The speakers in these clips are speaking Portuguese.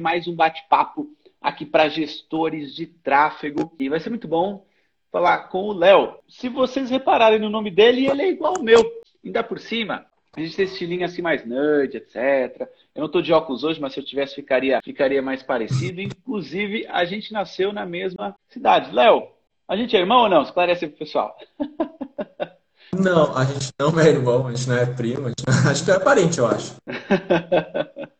mais um bate-papo aqui para gestores de tráfego. E vai ser muito bom falar com o Léo. Se vocês repararem no nome dele, ele é igual ao meu. Ainda por cima, a gente tem esse estilinho assim mais nerd, etc. Eu não estou de óculos hoje, mas se eu tivesse, ficaria, ficaria mais parecido. Inclusive, a gente nasceu na mesma cidade. Léo, a gente é irmão ou não? Esclarece pro pessoal. Não, a gente não é irmão, a gente não é primo, a gente não, a gente não é parente, eu acho.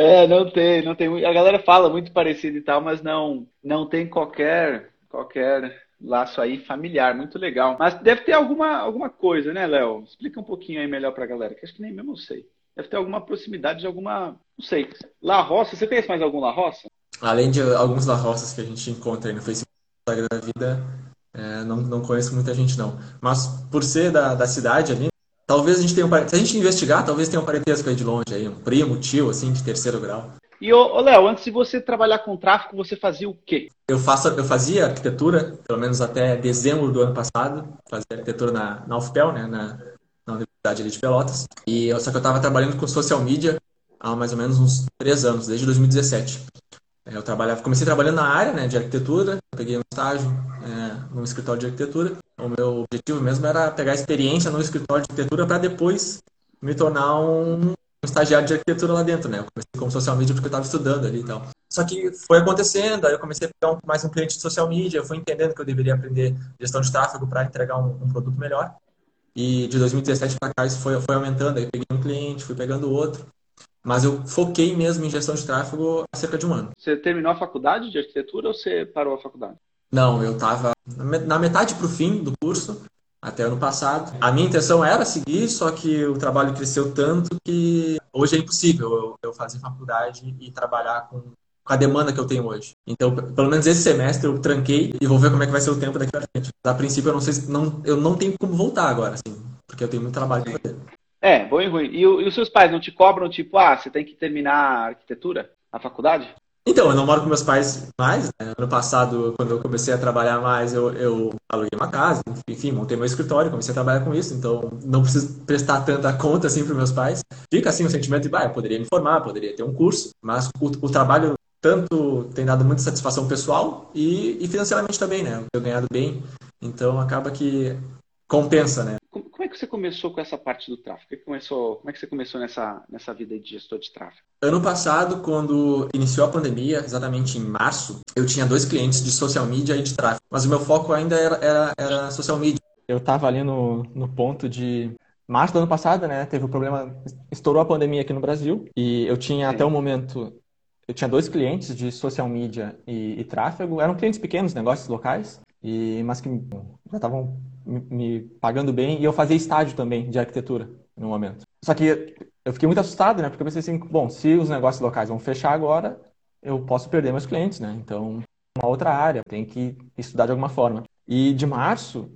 É, não tem, não tem. A galera fala muito parecido e tal, mas não, não tem qualquer, qualquer laço aí familiar, muito legal. Mas deve ter alguma, alguma coisa, né, Léo? Explica um pouquinho aí melhor pra galera, que acho que nem mesmo eu sei. Deve ter alguma proximidade de alguma, não sei. La Roça, você conhece mais algum La Roça? Além de alguns La Roças que a gente encontra aí no Facebook da vida, é, não, não conheço muita gente não. Mas por ser da, da cidade ali, Talvez a gente tenha um Se a gente investigar, talvez tenha um parentesco aí de longe, aí, um primo, tio, assim, de terceiro grau. E, ô, Léo, antes de você trabalhar com tráfego, você fazia o quê? Eu, faço, eu fazia arquitetura, pelo menos até dezembro do ano passado. Fazia arquitetura na, na UFPEL, né, na, na Universidade de Pelotas. E, só que eu estava trabalhando com social media há mais ou menos uns três anos, desde 2017. É, eu trabalhava, comecei trabalhando na área né, de arquitetura, peguei um estágio é, escritório de arquitetura o meu objetivo mesmo era pegar experiência no escritório de arquitetura para depois me tornar um, estagiário de arquitetura lá dentro, né? Eu comecei como social media porque eu estava estudando ali e tal. Só que foi acontecendo, aí eu comecei a pegar um, mais um cliente de social media, fui entendendo que eu deveria aprender gestão de tráfego para entregar um, um, produto melhor. E de 2017 para cá isso foi, foi aumentando, aí peguei um cliente, fui pegando outro. Mas eu foquei mesmo em gestão de tráfego há cerca de um ano. Você terminou a faculdade de arquitetura ou você parou a faculdade? Não, eu estava na metade para o fim do curso, até ano passado. A minha intenção era seguir, só que o trabalho cresceu tanto que hoje é impossível eu, fazer faculdade e trabalhar com, com, a demanda que eu tenho hoje. Então, pelo menos esse semestre eu tranquei e vou ver como é que vai ser o tempo daqui para frente. A princípio, eu não sei, não, eu não tenho como voltar agora, assim, porque eu tenho muito trabalho para fazer. É, bom e ruim. E, e os seus pais não te cobram, tipo, ah, você tem que terminar a arquitetura, a faculdade? Então, eu não moro com meus pais mais. Né? Ano passado, quando eu comecei a trabalhar mais, eu, eu aluguei uma casa, enfim, montei meu escritório, comecei a trabalhar com isso, então não preciso prestar tanta conta assim para meus pais. Fica assim o sentimento de, bah, eu poderia me formar, poderia ter um curso, mas o, o trabalho tanto tem dado muita satisfação pessoal e, e financeiramente também, né? Eu tenho ganhado bem, então acaba que compensa, né? Como, é que você começou com essa parte do tráfego? Como é que, começou, como é que você começou nessa, nessa vida de gestor de tráfego? Ano passado, quando iniciou a pandemia, exatamente em março, eu tinha dois clientes de social media e de tráfego, mas o meu foco ainda era, era, era social media. Eu estava ali no, no ponto de março do ano passado, né? Teve o um problema, estourou a pandemia aqui no Brasil e eu tinha Sim. até o momento eu tinha dois clientes de social media e, e, tráfego. Eram clientes pequenos, negócios locais, e, mas que já estavam me pagando bem e eu fazia estágio também de arquitetura no momento. Só que eu fiquei muito assustado, né? Porque eu pensei assim, bom, se os negócios locais vão fechar agora, eu posso perder meus clientes, né? Então, uma outra área, tem que estudar de alguma forma. E de março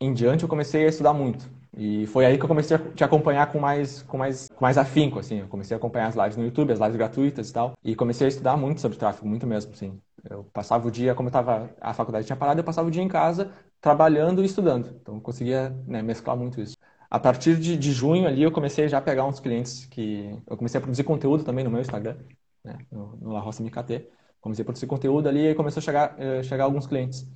em diante eu comecei a estudar muito. E foi aí que eu comecei a te acompanhar com mais, com mais, com mais afinco, assim. Eu comecei a acompanhar as lives no YouTube, as lives gratuitas e tal. E comecei a estudar muito sobre tráfego, muito mesmo, sim. Eu passava o dia, como eu tava, a faculdade tinha parado, eu passava o dia em casa trabalhando e estudando. Então eu conseguia né, mesclar muito isso. A partir de, de, junho ali eu comecei já a pegar uns clientes que eu comecei a produzir conteúdo também no meu Instagram, né, no, no La Roça MKT. Comecei a produzir conteúdo ali e começou a chegar, uh, chegar alguns clientes.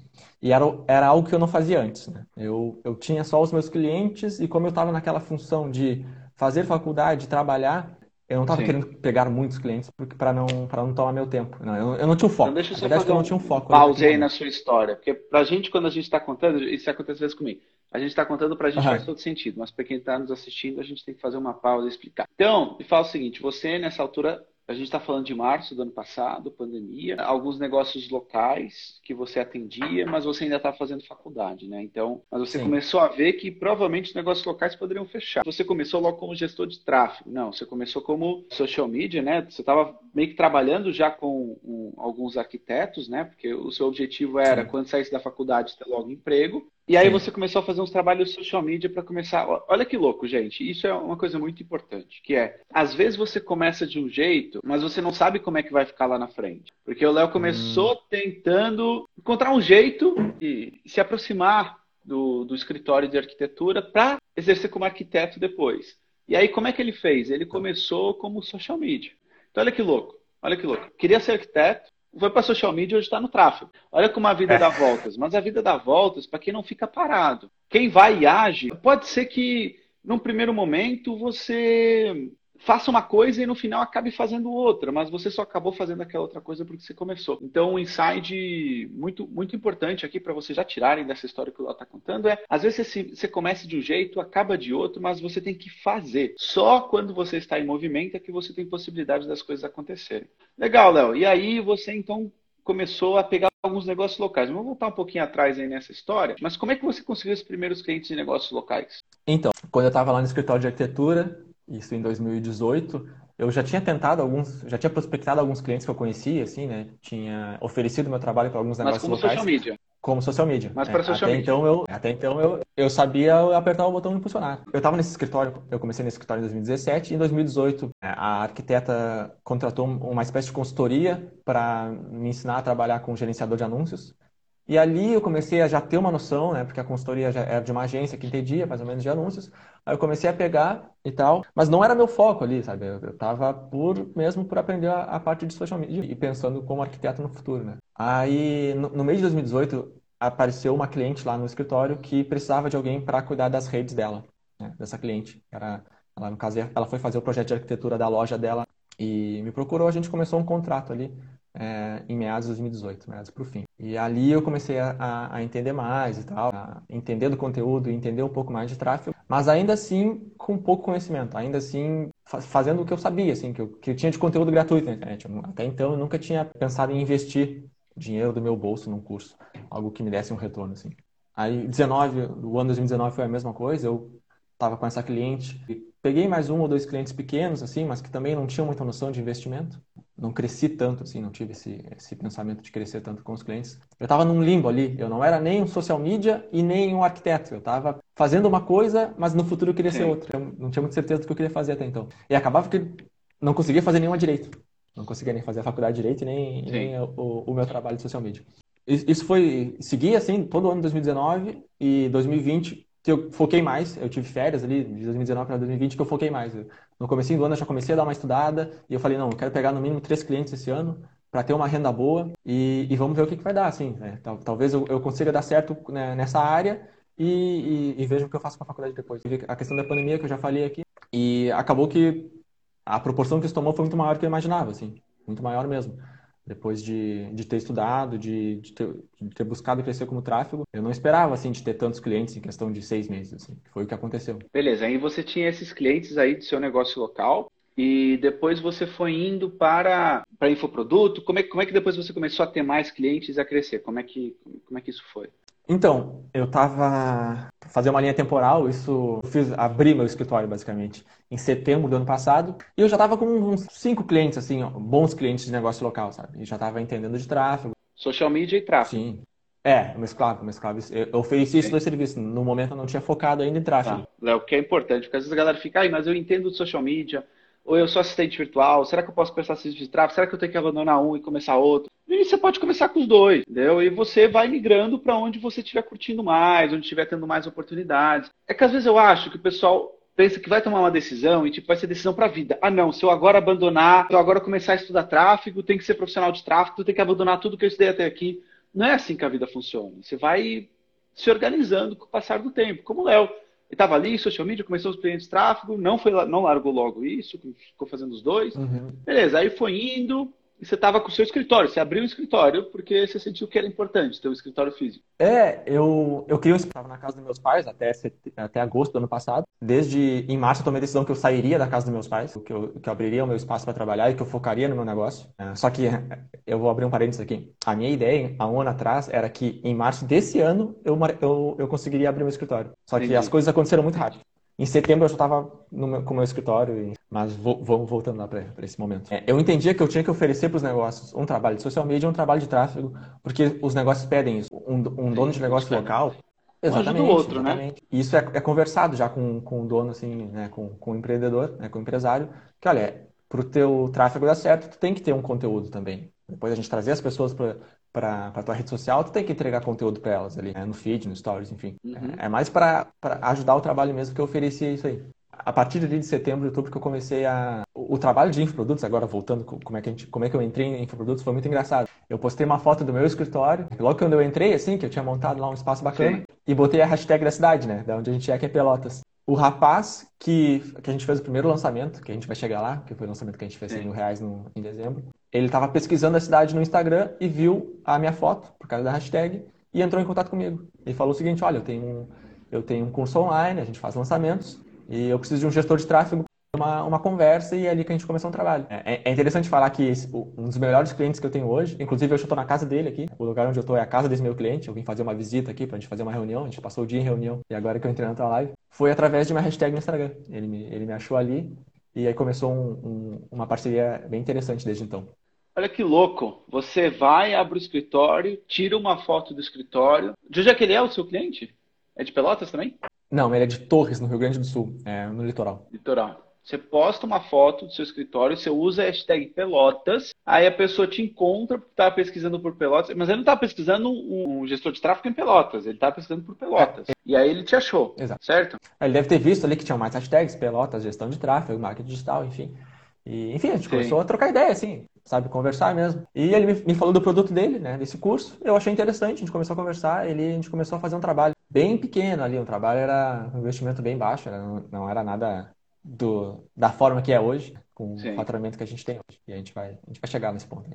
E era, era algo que eu não fazia antes. Né? Eu, eu tinha só os meus clientes e como eu estava naquela função de fazer faculdade, trabalhar, eu não estava querendo pegar muitos clientes porque para não para não tomar meu tempo. Não, eu, eu não tinha um foco. Então deixa eu só fazer eu não tinha um foco. Pause aí na sua história, porque para gente quando a gente está contando, isso acontece às vezes comigo. A gente está contando para a gente uhum. faz todo sentido, mas para quem está nos assistindo, a gente tem que fazer uma pausa e explicar. Então, me fala o seguinte: você nessa altura a gente está falando de março do ano passado, pandemia, alguns negócios locais que você atendia, mas você ainda está fazendo faculdade, né? Então, mas você Sim. começou a ver que provavelmente os negócios locais poderiam fechar. Você começou logo como gestor de tráfego, não? Você começou como social media, né? Você estava meio que trabalhando já com um, alguns arquitetos, né? Porque o seu objetivo era, Sim. quando saísse da faculdade, ter logo emprego. E aí Sim. você começou a fazer uns trabalhos social media para começar. Olha que louco, gente. Isso é uma coisa muito importante, que é, às vezes você começa de um jeito, mas você não sabe como é que vai ficar lá na frente. Porque o Léo começou hum. tentando encontrar um jeito de se aproximar do, do escritório de arquitetura para exercer como arquiteto depois. E aí como é que ele fez? Ele começou como social media. Então olha que louco. Olha que louco. Queria ser arquiteto, foi para social media e hoje está no tráfego. Olha como a vida é. dá voltas. Mas a vida dá voltas para quem não fica parado. Quem vai e age, pode ser que num primeiro momento você faça uma coisa e no final acabe fazendo outra, mas você só acabou fazendo aquela outra coisa porque você começou. Então, um insight muito, muito importante aqui para vocês já tirarem dessa história que o Léo está contando é: às vezes você, você começa de um jeito, acaba de outro, mas você tem que fazer. Só quando você está em movimento é que você tem possibilidade das coisas acontecerem. Legal, Léo. E aí você então começou a pegar alguns negócios locais. Vamos voltar um pouquinho atrás aí nessa história, mas como é que você conseguiu os primeiros clientes de negócios locais? Então, quando eu estava lá no escritório de arquitetura, isso em 2018, eu já tinha tentado alguns, já tinha prospectado alguns clientes que eu conhecia, assim, né? Tinha oferecido meu trabalho para alguns negócios Mas como locais. social media. Como social media. Mas para é, social até media. Então eu, até então eu, eu sabia apertar o botão e impulsionar. Eu estava nesse escritório, eu comecei nesse escritório em 2017 e em 2018 é, a arquiteta contratou uma espécie de consultoria para me ensinar a trabalhar com gerenciador de anúncios. E ali eu comecei a já ter uma noção, né? Porque a consultoria já era de uma agência que entendia mais ou menos de anúncios. Aí eu comecei a pegar e tal, mas não era meu foco ali, sabe? Eu, eu tava por mesmo por aprender a, a, parte de social media e pensando como arquiteto no futuro, né? Aí no, no mês de 2018 apareceu uma cliente lá no escritório que precisava de alguém para cuidar das redes dela, né? dessa cliente. Era, ela no caso ela foi fazer o projeto de arquitetura da loja dela e me procurou, a gente começou um contrato ali é, em meados de 2018, meados para o fim. E ali eu comecei a, a, entender mais e tal, a entender do conteúdo, entender um pouco mais de tráfego, mas ainda assim com pouco conhecimento, ainda assim fazendo o que eu sabia, assim, que eu, que eu tinha de conteúdo gratuito na internet. Até então eu nunca tinha pensado em investir dinheiro do meu bolso num curso, algo que me desse um retorno, assim. Aí 19, o ano 2019 foi a mesma coisa, eu estava com essa cliente, peguei mais um ou dois clientes pequenos, assim, mas que também não tinham muita noção de investimento não cresci tanto, assim, não tive esse, esse pensamento de crescer tanto com os clientes. Eu estava num limbo ali, eu não era nem um social media e nem um arquiteto. Eu estava fazendo uma coisa, mas no futuro eu queria Sim. ser outra. Eu não tinha muita certeza do que eu queria fazer até então. E acabava que não conseguia fazer nenhuma direito. Não conseguia nem fazer a faculdade de direito nem, nem o, o, meu trabalho de social media. Isso foi, segui assim, todo ano de 2019 e 2020 que eu foquei mais, eu tive férias ali de 2019 para 2020 que eu foquei mais. No começo do ano eu já comecei a dar uma estudada e eu falei, não, eu quero pegar no mínimo três clientes esse ano para ter uma renda boa e, e, vamos ver o que, que vai dar, assim. Né? Talvez eu, eu, consiga dar certo né, nessa área e, e, e veja o que eu faço com a faculdade depois. A questão da pandemia que eu já falei aqui e acabou que a proporção que isso tomou foi muito maior do que eu imaginava, assim, muito maior mesmo depois de, de ter estudado, de, de, ter, de ter buscado crescer como tráfego, eu não esperava, assim, de ter tantos clientes em questão de seis meses, assim, foi o que aconteceu. Beleza, aí você tinha esses clientes aí do seu negócio local, e depois você foi indo para, para infoproduto, como é, como é que depois você começou a ter mais clientes e a crescer? Como é que, como é que isso foi? Então, eu estava fazer uma linha temporal, isso eu fiz abrir meu escritório basicamente em setembro do ano passado, e eu já estava com uns cinco clientes assim, ó, bons clientes de negócio local, sabe? E já estava entendendo de tráfego. Social media e tráfego. Sim. É, mesclava, mesclava. Eu ofereci esses dois serviços. No momento eu não tinha focado ainda em tráfego. Tá. O que é importante, porque às vezes a galera fica, ai, mas eu entendo de social media, ou eu sou assistente virtual, será que eu posso prestar serviço de tráfego? Será que eu tenho que abandonar um e começar outro? E você pode começar com os dois, entendeu? E você vai migrando para onde você estiver curtindo mais, onde estiver tendo mais oportunidades. É que às vezes eu acho que o pessoal pensa que vai tomar uma decisão e tipo vai ser decisão para a vida. Ah, não, se eu agora abandonar, se eu agora começar a estudar tráfego, tem que ser profissional de tráfego, tem que abandonar tudo que eu estudei até aqui. Não é assim que a vida funciona. Você vai se organizando com o passar do tempo, como o Léo estava ali, social media, começou os clientes de tráfego, não, foi, não largou logo isso, ficou fazendo os dois. Uhum. Beleza, aí foi indo, e você estava com o seu escritório, você abriu um escritório porque você sentiu que era importante ter um escritório físico. É, eu, eu queria um escritório na casa dos meus pais até, até agosto do ano passado. Desde em março eu tomei a decisão que eu sairia da casa dos meus pais, que eu, que eu abriria o meu espaço para trabalhar e que eu focaria no meu negócio. É, só que eu vou abrir um parênteses aqui. A minha ideia, há um ano atrás, era que em março desse ano eu, eu, eu conseguiria abrir meu escritório. Só que Entendi. as coisas aconteceram muito rápido. Em setembro eu já estava com o meu escritório, mas vamos voltando lá para esse momento. É, eu entendia que eu tinha que oferecer para os negócios um trabalho de social media e um trabalho de tráfego, porque os negócios pedem isso. Um, um dono de negócio local. Exatamente, um outro, né? exatamente. né? Isso é, é, conversado já com, com o dono, assim, né? com, com o empreendedor, né? com o empresário, que olha, para o teu tráfego dar certo, tu tem que ter um conteúdo também. Depois a gente trazer as pessoas para para a tua rede social, tu tem que entregar conteúdo para elas ali, né? no feed, no stories, enfim. Uhum. É, é, mais para ajudar o trabalho mesmo que eu oferecia isso aí. A partir de setembro, outubro, que eu comecei a... O, trabalho de infoprodutos, agora voltando, como é, que a gente, como é que eu entrei em infoprodutos, foi muito engraçado. Eu postei uma foto do meu escritório, logo quando eu entrei, assim, que eu tinha montado lá um espaço bacana, Sim. e botei a hashtag da cidade, né? Da onde a gente é, que é Pelotas. O rapaz que, que a gente fez o primeiro lançamento, que a gente vai chegar lá, que foi o lançamento que a gente fez 100 mil reais no, em dezembro, ele estava pesquisando a cidade no Instagram e viu a minha foto, por causa da hashtag, e entrou em contato comigo. Ele falou o seguinte, olha, eu tenho um, eu tenho um curso online, a gente faz lançamentos, e eu preciso de um gestor de tráfego uma, uma conversa e é ali que a gente começou um trabalho. É, é interessante falar que esse, um dos melhores clientes que eu tenho hoje, inclusive eu estou na casa dele aqui, o lugar onde eu estou é a casa desse meu cliente, eu vim fazer uma visita aqui para a gente fazer uma reunião, a gente passou o dia em reunião e agora que eu entrei na tua live, foi através de uma hashtag no Instagram. Ele me, ele me achou ali e aí começou um, um, uma parceria bem interessante desde então. Olha que louco. Você vai, abre o escritório, tira uma foto do escritório. De onde é que ele é, o seu cliente? É de Pelotas também? Não, ele é de Torres, no Rio Grande do Sul, é, no litoral. Litoral. Você posta uma foto do seu escritório, você usa a hashtag Pelotas, aí a pessoa te encontra porque está pesquisando por Pelotas, mas ele não está pesquisando um gestor de tráfego em Pelotas, ele está pesquisando por Pelotas. É. E aí ele te achou, Exato. certo? Ele deve ter visto ali que tinha mais hashtags, Pelotas, gestão de tráfego, marketing digital, enfim. E, enfim, a gente Sim. começou a trocar ideia, assim, sabe, conversar mesmo. E ele me, falou do produto dele, né, desse curso. Eu achei interessante, a gente começou a conversar, ele, a gente começou a fazer um trabalho bem pequeno ali, um trabalho era um investimento bem baixo, era, não, não era nada do, da forma que é hoje, com Sim. o faturamento que a gente tem hoje. E a gente vai, a gente vai chegar nesse ponto.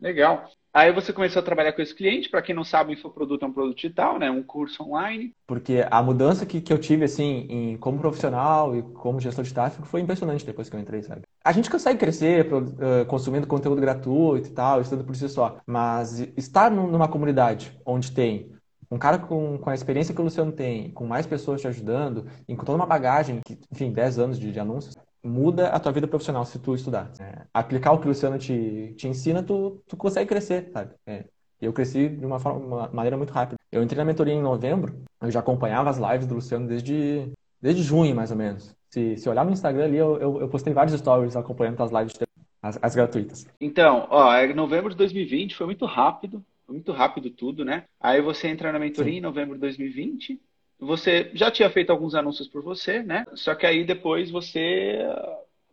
Legal. Aí você começou a trabalhar com esse cliente. Para quem não sabe, o infoproduto é um produto digital, né? Um curso online. Porque a mudança que, que eu tive, assim, em, como profissional e como gestor de tráfego foi impressionante depois que eu entrei, sabe? A gente consegue crescer uh, consumindo conteúdo gratuito e tal, estudando por si só. Mas estar numa comunidade onde tem um cara com, com a experiência que o Luciano tem, com mais pessoas te ajudando, e com toda uma bagagem, que, enfim, 10 anos de, de anúncios, muda a tua vida profissional se tu estudar. É, aplicar o que o Luciano te, te ensina, tu, tu consegue crescer, sabe? É, eu cresci de uma, forma, uma maneira muito rápida. Eu entrei na mentoria em novembro, eu já acompanhava as lives do Luciano desde, desde junho, mais ou menos. Se, se olhar no Instagram ali, eu, eu, eu postei vários stories acompanhando as lives, as, as gratuitas. Então, ó, é novembro de 2020 foi muito rápido muito rápido tudo, né? Aí você entra na mentoria Sim. em novembro de 2020. Você já tinha feito alguns anúncios por você, né? Só que aí depois você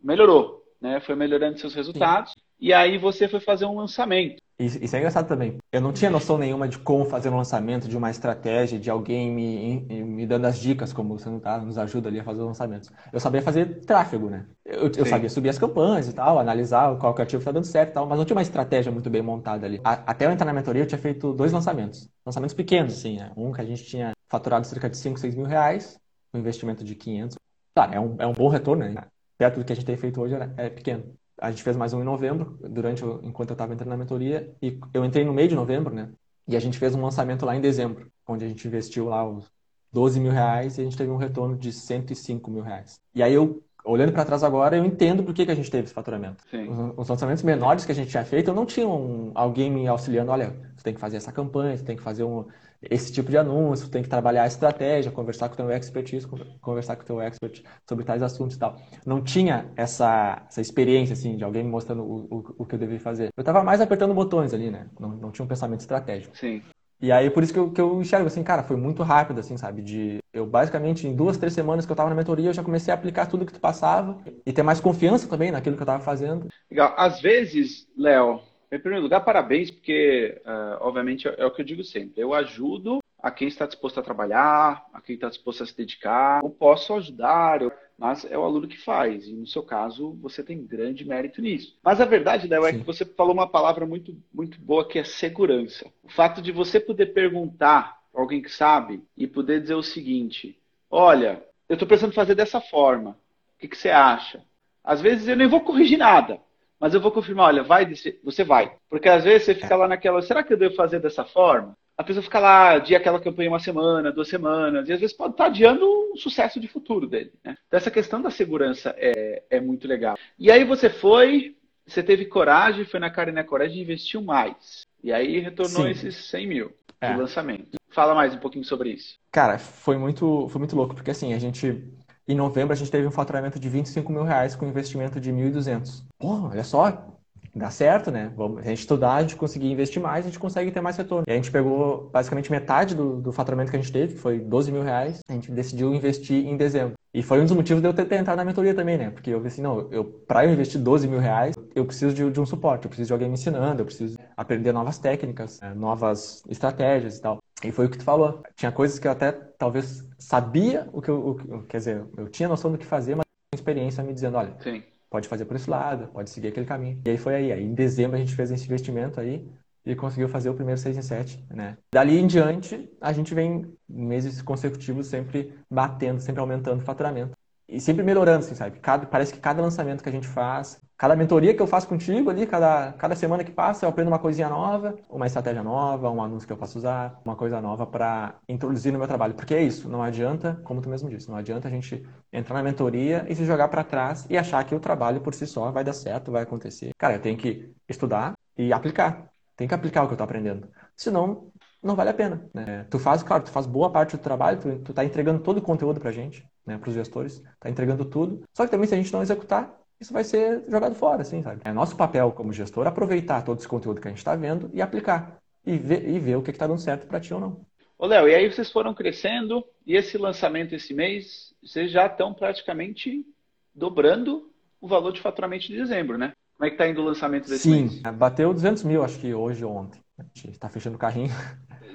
melhorou, né? Foi melhorando seus resultados. Sim. E aí você foi fazer um lançamento. Isso, isso, é engraçado também. Eu não tinha noção nenhuma de como fazer um lançamento, de uma estratégia, de alguém me, me dando as dicas, como você não tá, nos ajuda ali a fazer os lançamentos. Eu sabia fazer tráfego, né? Eu, eu sabia subir as campanhas e tal, analisar qual que ativo está dando certo e tal, mas não tinha uma estratégia muito bem montada ali. A, até eu entrar na mentoria, eu tinha feito dois lançamentos. Lançamentos pequenos, assim, né? Um que a gente tinha faturado cerca de 5, 6 mil reais, um investimento de 500. Claro, é um, é um bom retorno, né? Perto do que a gente tem feito hoje é, é pequeno a gente fez mais um em novembro, durante enquanto eu estava entrando na mentoria, e eu entrei no meio de novembro, né? E a gente fez um lançamento lá em dezembro, onde a gente investiu lá os 12 mil reais e a gente teve um retorno de 105 mil reais. E aí eu, olhando para trás agora, eu entendo por que, que a gente teve esse faturamento. Os, os, lançamentos menores que a gente tinha feito, eu não tinha um, alguém me auxiliando, olha, você tem que fazer essa campanha, você tem que fazer um, esse tipo de anúncio, tem que trabalhar a estratégia, conversar com o teu expertise, conversar com o teu expert sobre tais assuntos e tal. Não tinha essa, essa experiência, assim, de alguém me mostrando o, o, o que eu devia fazer. Eu estava mais apertando botões ali, né? Não, não tinha um pensamento estratégico. Sim. E aí, por isso que eu, que eu enxergo, assim, cara, foi muito rápido, assim, sabe? De eu, basicamente, em duas, três semanas que eu estava na mentoria, eu já comecei a aplicar tudo que tu passava e ter mais confiança também naquilo que eu estava fazendo. Legal. Às vezes, Léo, em primeiro lugar, parabéns, porque, uh, obviamente, é o que eu digo sempre. Eu ajudo a quem está disposto a trabalhar, a quem está disposto a se dedicar. Eu posso ajudar, eu... mas é o aluno que faz. E no seu caso, você tem grande mérito nisso. Mas a verdade, Léo, é que você falou uma palavra muito, muito boa que é segurança. O fato de você poder perguntar para alguém que sabe e poder dizer o seguinte: olha, eu estou pensando fazer dessa forma. O que, que você acha? Às vezes eu nem vou corrigir nada. Mas eu vou confirmar, olha, vai, você vai. Porque às vezes você fica lá naquela, será que eu devo fazer dessa forma? A pessoa fica lá, adia aquela campanha uma semana, duas semanas, e às vezes pode estar adiando o sucesso de futuro dele. Né? Então essa questão da segurança é, é muito legal. E aí você foi, você teve coragem, foi na cara e na coragem e investiu mais. E aí retornou Sim. esses 100 mil é. de lançamento. Fala mais um pouquinho sobre isso. Cara, foi muito, foi muito louco, porque assim, a gente em novembro, a gente teve um faturamento de 25 mil reais com investimento de 1.200. Pô, olha só, dá certo, né? Vamos, a gente estudar, a gente conseguir investir mais, a gente consegue ter mais retorno. E a gente pegou basicamente metade do, do faturamento que a gente teve, que foi 12 mil reais, a gente decidiu investir em dezembro. E foi um dos motivos de eu ter, ter na mentoria também, né? Porque eu vi assim, não, eu, para eu investir 12 mil reais, eu preciso de, de, um suporte, eu preciso de alguém me ensinando, eu preciso aprender novas técnicas, né? novas estratégias e tal. E foi o que tu falou. Tinha coisas que eu até talvez sabia o que eu, o, quer dizer, eu tinha noção do que fazer, mas experiência me dizendo, olha, Sim pode fazer por esse lado, pode seguir aquele caminho. E aí foi aí. Aí em dezembro a gente fez esse investimento aí e conseguiu fazer o primeiro 6 em 7, né? Dali em diante, a gente vem meses consecutivos sempre batendo, sempre aumentando o faturamento. E sempre melhorando, assim, sabe? Cada, parece que cada lançamento que a gente faz, cada mentoria que eu faço contigo ali, cada, cada semana que passa, eu aprendo uma coisinha nova, uma estratégia nova, um anúncio que eu posso usar, uma coisa nova para introduzir no meu trabalho. Porque é isso, não adianta, como tu mesmo disse, não adianta a gente entrar na mentoria e se jogar para trás e achar que o trabalho por si só vai dar certo, vai acontecer. Cara, eu tenho que estudar e aplicar. Tem que aplicar o que eu estou aprendendo. Senão, não vale a pena. Né? Tu faz, claro, tu faz boa parte do trabalho, tu, tu tá entregando todo o conteúdo pra gente, né, pros gestores, tá entregando tudo. Só que também se a gente não executar, isso vai ser jogado fora, assim, sabe? É nosso papel como gestor aproveitar todo esse conteúdo que a gente está vendo e aplicar. E ver, e ver o que está dando certo para ti ou não. Ô, Léo, e aí vocês foram crescendo e esse lançamento esse mês, vocês já estão praticamente dobrando o valor de faturamento de dezembro, né? Como é que está indo o lançamento desse Sim, mês? Sim, bateu 200 mil, acho que hoje ou ontem. A gente está fechando o carrinho.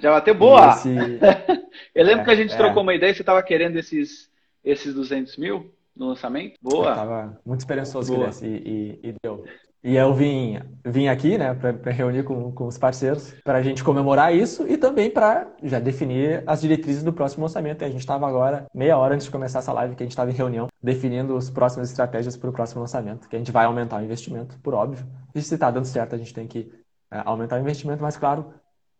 Já bateu boa! Esse... Eu lembro é, que a gente é. trocou uma ideia, você estava querendo esses, esses 200 mil no lançamento. Boa! Eu tava muito esperançoso boa. desse e, e, e deu. E eu vim, vim aqui, né, para reunir com, com os parceiros, para a gente comemorar isso e também para já definir as diretrizes do próximo lançamento. E a gente estava agora, meia hora antes de começar essa live, que a gente estava em reunião, definindo as próximas estratégias para o próximo lançamento, que a gente vai aumentar o investimento, por óbvio. E se está dando certo, a gente tem que é, aumentar o investimento, mas claro,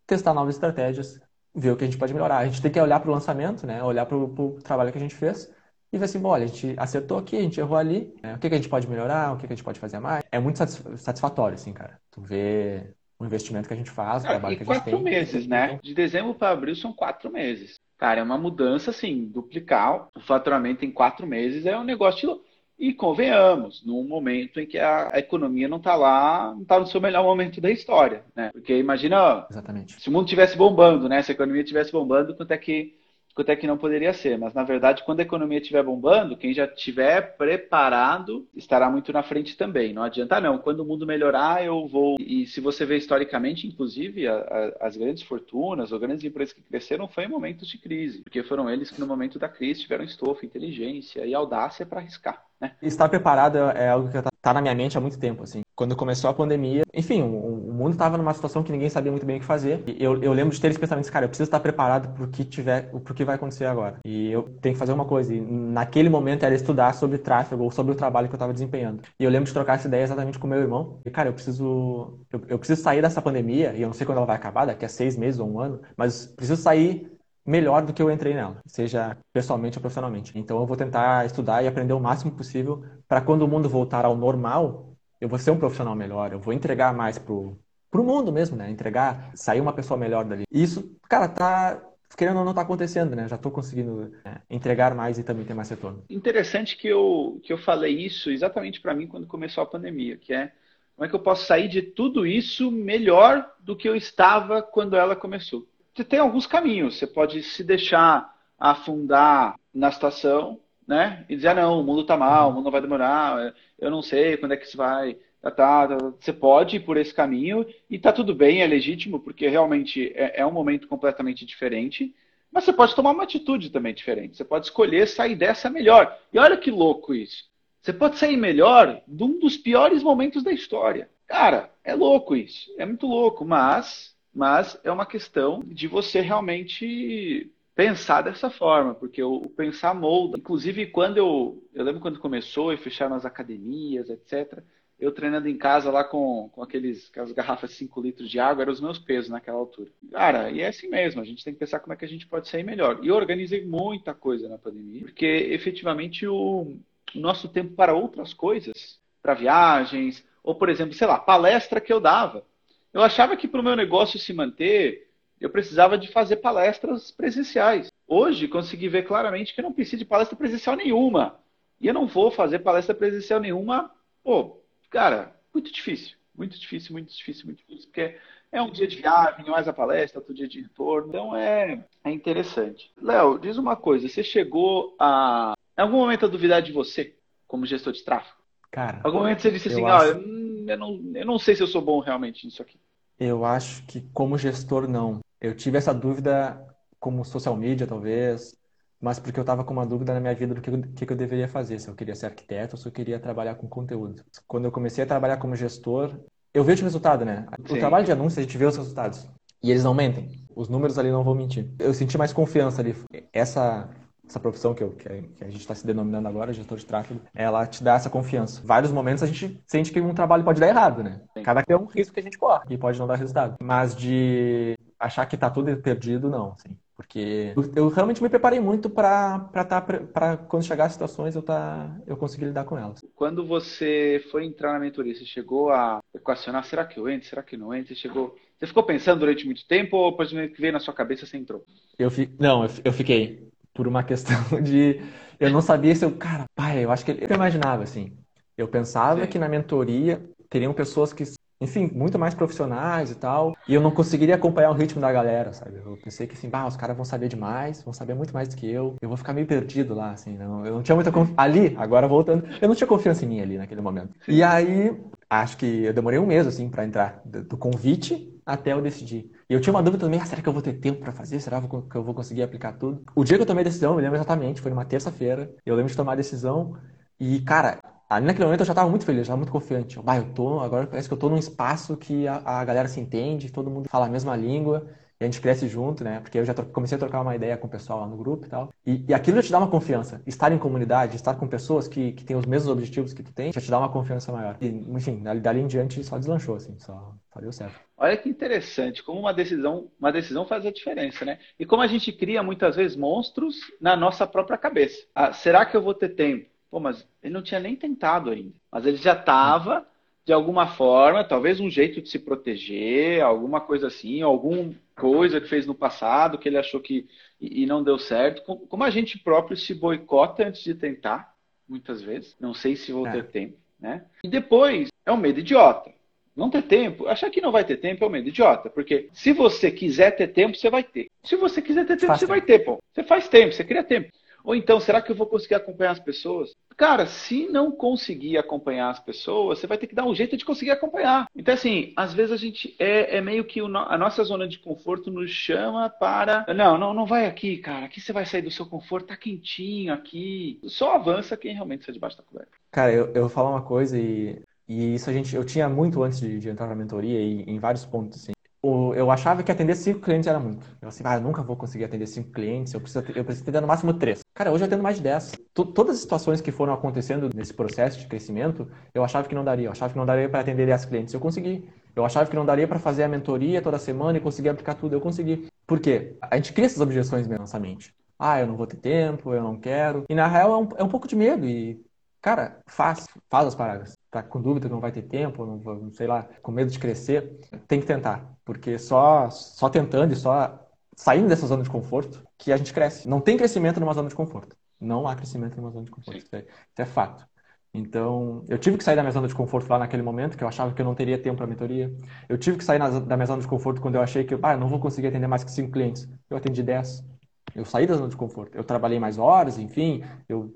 testar novas estratégias, ver o que a gente pode melhorar. A gente tem que olhar para o lançamento, né, olhar para o trabalho que a gente fez e ver assim, bom, olha, a gente acertou aqui, a gente errou ali, né? o que, que a gente pode melhorar, o que, que a gente pode fazer mais. É muito satisfatório, assim, cara. Tu vê o investimento que a gente faz, o trabalho que a gente tem. quatro meses, né? De dezembro para abril são quatro meses. Cara, é uma mudança, assim, duplicar o faturamento em quatro meses é um negócio e convenhamos, num momento em que a, economia não está lá, não está no seu melhor momento da história, né? Porque imagina, Exatamente. se o mundo estivesse bombando, né? Se a economia estivesse bombando, quanto é que quanto é que não poderia ser. Mas, na verdade, quando a economia estiver bombando, quem já estiver preparado estará muito na frente também. Não adianta, não. Quando o mundo melhorar, eu vou. E se você vê historicamente, inclusive, a, a, as grandes fortunas ou grandes empresas que cresceram foi em momentos de crise. Porque foram eles que, no momento da crise, tiveram estofo, inteligência e audácia para arriscar. Estar preparado é algo que está na minha mente há muito tempo. Assim quando começou a pandemia, enfim, o, o mundo estava numa situação que ninguém sabia muito bem o que fazer. E eu, eu lembro de ter esse pensamento, cara, eu preciso estar preparado para o que tiver, para que vai acontecer agora. E eu tenho que fazer uma coisa. E naquele momento era estudar sobre tráfego ou sobre o trabalho que eu estava desempenhando. E eu lembro de trocar essa ideia exatamente com meu irmão. E, cara, eu preciso, eu, eu preciso sair dessa pandemia. E eu não sei quando ela vai acabar, daqui a seis meses ou um ano, mas preciso sair melhor do que eu entrei nela, seja pessoalmente ou profissionalmente. Então eu vou tentar estudar e aprender o máximo possível para quando o mundo voltar ao normal, eu vou ser um profissional melhor, eu vou entregar mais pro, pro mundo mesmo, né? Entregar, sair uma pessoa melhor dali. E isso, cara, tá querendo ou não tá acontecendo, né? Já estou conseguindo é, entregar mais e também ter mais retorno. Interessante que eu, que eu falei isso exatamente para mim quando começou a pandemia, que é como é que eu posso sair de tudo isso melhor do que eu estava quando ela começou. Você tem alguns caminhos. Você pode se deixar afundar na situação, né? E dizer, ah, não, o mundo tá mal, o mundo vai demorar, eu não sei quando é que isso vai. Tá, tá, tá. Você pode ir por esse caminho e tá tudo bem, é legítimo, porque realmente é, é um momento completamente diferente. Mas você pode tomar uma atitude também diferente. Você pode escolher sair dessa melhor. E olha que louco isso. Você pode sair melhor de um dos piores momentos da história. Cara, é louco isso. É muito louco, mas, mas é uma questão de você realmente pensar dessa forma, porque o, pensar molda. Inclusive, quando eu. Eu lembro quando começou e fecharam as academias, etc. Eu treinando em casa lá com, com aqueles, aquelas garrafas de 5 litros de água, eram os meus pesos naquela altura. Cara, e é assim mesmo, a gente tem que pensar como é que a gente pode sair melhor. E eu organizei muita coisa na pandemia, porque efetivamente o, o nosso tempo para outras coisas, para viagens, ou por exemplo, sei lá, palestra que eu dava. Eu achava que para o meu negócio se manter, eu precisava de fazer palestras presenciais. Hoje, consegui ver claramente que eu não preciso de palestra presencial nenhuma. E eu não vou fazer palestra presencial nenhuma, pô, cara, muito difícil. Muito difícil, muito difícil, muito difícil, porque é um dia de viagem, mais a palestra, outro dia de retorno. Então é, é interessante. Léo, diz uma coisa: você chegou a, em algum momento, a duvidar de você como gestor de tráfego? Cara. Em algum momento você disse assim: acho... ah, eu, não, eu não sei se eu sou bom realmente nisso aqui. Eu acho que como gestor, não. Eu tive essa dúvida como social media, talvez, mas porque eu estava com uma dúvida na minha vida do que, que eu deveria fazer, se eu queria ser arquiteto ou se eu queria trabalhar com conteúdo. Quando eu comecei a trabalhar como gestor, eu vejo o resultado, né? Sim. O trabalho de anúncio, a gente vê os resultados. E eles não mentem. Os números ali não vão mentir. Eu senti mais confiança ali. Essa essa profissão que, eu, que a gente está se denominando agora, gestor de tráfego, ela te dá essa confiança. Vários momentos a gente sente que um trabalho pode dar errado, né? Cada é um risco que a gente corre e pode não dar resultado. Mas de achar que está tudo perdido, não. Assim. Porque eu realmente me preparei muito para tá, para quando chegar as situações eu tá eu conseguir lidar com elas. Quando você foi entrar na mentoria, você chegou a equacionar, será que eu entro, será que não entro? Você chegou, você ficou pensando durante muito tempo ou depois que veio na sua cabeça você entrou? Eu fi... não, eu fiquei por uma questão de eu não sabia se eu, cara, pai, eu acho que eu imaginava assim. Eu pensava Sim. que na mentoria teriam pessoas que enfim, muito mais profissionais e tal. E eu não conseguiria acompanhar o ritmo da galera, sabe? Eu pensei que assim, bah, os caras vão saber demais, vão saber muito mais do que eu. Eu vou ficar meio perdido lá, assim. Não, eu não tinha muita confiança. Ali, agora voltando, eu não tinha confiança em mim ali naquele momento. E aí, acho que eu demorei um mês, assim, para entrar do convite até eu decidir. E eu tinha uma dúvida também, ah, será que eu vou ter tempo para fazer? Será que eu vou conseguir aplicar tudo? O dia que eu tomei a decisão, eu lembro exatamente, foi numa terça-feira. Eu lembro de tomar a decisão e, cara, Ali naquele momento eu já estava muito feliz, já muito confiante. Eu, bah, eu tô, agora parece que eu estou num espaço que a, a, galera se entende, todo mundo fala a mesma língua a gente cresce junto, né? Porque eu já comecei a trocar uma ideia com o pessoal lá no grupo e tal. E, e aquilo já te dá uma confiança. Estar em comunidade, estar com pessoas que, que têm os mesmos objetivos que tu tem, já te dá uma confiança maior. E, enfim, dali, dali em diante só deslanchou, assim, só, só deu certo. Olha que interessante, como uma decisão, uma decisão faz a diferença, né? E como a gente cria muitas vezes monstros na nossa própria cabeça. Ah, será que eu vou ter tempo? Pô, mas ele não tinha nem tentado ainda. Mas ele já estava, de alguma forma, talvez um jeito de se proteger, alguma coisa assim, alguma coisa que fez no passado que ele achou que e não deu certo. Como a gente próprio se boicota antes de tentar, muitas vezes. Não sei se vou é. ter tempo, né? E depois é um medo idiota. Não ter tempo, achar que não vai ter tempo é um medo idiota, porque se você quiser ter tempo, você vai ter. Se você quiser ter tempo, faz você tempo. vai ter, pô. Você faz tempo, você cria tempo. Ou então, será que eu vou conseguir acompanhar as pessoas? Cara, se não conseguir acompanhar as pessoas, você vai ter que dar um jeito de conseguir acompanhar. Então, assim, às vezes a gente é, é meio que o, a nossa zona de conforto nos chama para. Não, não, não vai aqui, cara. Aqui você vai sair do seu conforto, tá quentinho aqui. Só avança quem realmente está debaixo da coberta. Cara, eu, eu vou falar uma coisa e, e isso a gente. Eu tinha muito antes de, de entrar na mentoria e em vários pontos, assim eu achava que atender cinco clientes era muito. Eu assim, ah, eu nunca vou conseguir atender cinco clientes, eu preciso, eu preciso atender no máximo três. Cara, hoje eu atendo mais de dez. Todas as situações que foram acontecendo nesse processo de crescimento, eu achava que não daria. Eu achava que não daria para atender dez clientes. Eu consegui. Eu achava que não daria para fazer a mentoria toda semana e conseguir aplicar tudo. Eu consegui. Por quê? A gente cria essas objeções na nossa mente. Ah, eu não vou ter tempo, eu não quero. E na real é um, é um pouco de medo. E Cara, faz, faz as paradas. Tá com dúvida que não vai ter tempo, não, sei lá, com medo de crescer, tem que tentar, porque só só tentando e só saindo dessa zona de conforto que a gente cresce. Não tem crescimento numa zona de conforto. Não há crescimento numa zona de conforto. Isso é, isso é, fato. Então, eu tive que sair da minha zona de conforto lá naquele momento, que eu achava que eu não teria tempo para mentoria. Eu tive que sair na, da minha zona de conforto quando eu achei que ah, eu não vou conseguir atender mais que cinco clientes. Eu atendi dez. Eu saí da zona de conforto. Eu trabalhei mais horas, enfim, eu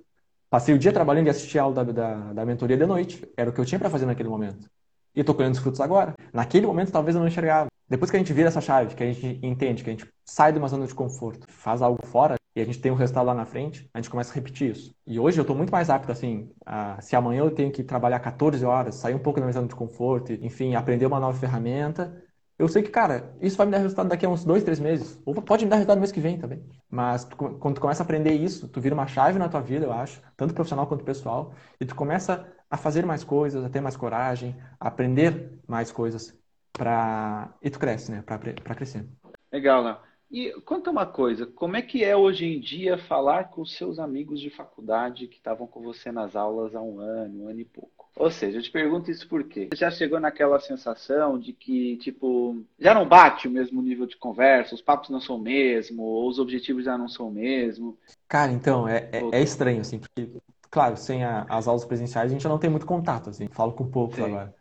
Passei o dia trabalhando e assisti a aula da, da, da mentoria de noite. Era o que eu tinha para fazer naquele momento. E estou colhendo os frutos agora. Naquele momento, talvez eu não enxergava. Depois que a gente vira essa chave, que a gente entende, que a gente sai de uma zona de conforto, faz algo fora e a gente tem um resultado lá na frente, a gente começa a repetir isso. E hoje eu estou muito mais apto, assim, a, se amanhã eu tenho que trabalhar 14 horas, sair um pouco da minha zona de conforto, enfim, aprender uma nova ferramenta, eu sei que, cara, isso vai me dar resultado daqui a uns dois, três meses. Ou pode me dar resultado no mês que vem também. Mas tu, quando tu começa a aprender isso, tu vira uma chave na tua vida, eu acho, tanto profissional quanto pessoal, e tu começa a fazer mais coisas, a ter mais coragem, a aprender mais coisas para e tu cresce, né, para crescer. Legal, Léo. E conta uma coisa, como é que é hoje em dia falar com os seus amigos de faculdade que estavam com você nas aulas há um ano, um ano e pouco? Ou seja, eu te pergunto isso por quê? Você já chegou naquela sensação de que, tipo, já não bate o mesmo nível de conversa, os papos não são o mesmo, ou os objetivos já não são o mesmo? Cara, então, é, é, é estranho, assim, porque, claro, sem a, as aulas presenciais a gente já não tem muito contato, assim, falo com poucos Sim. agora.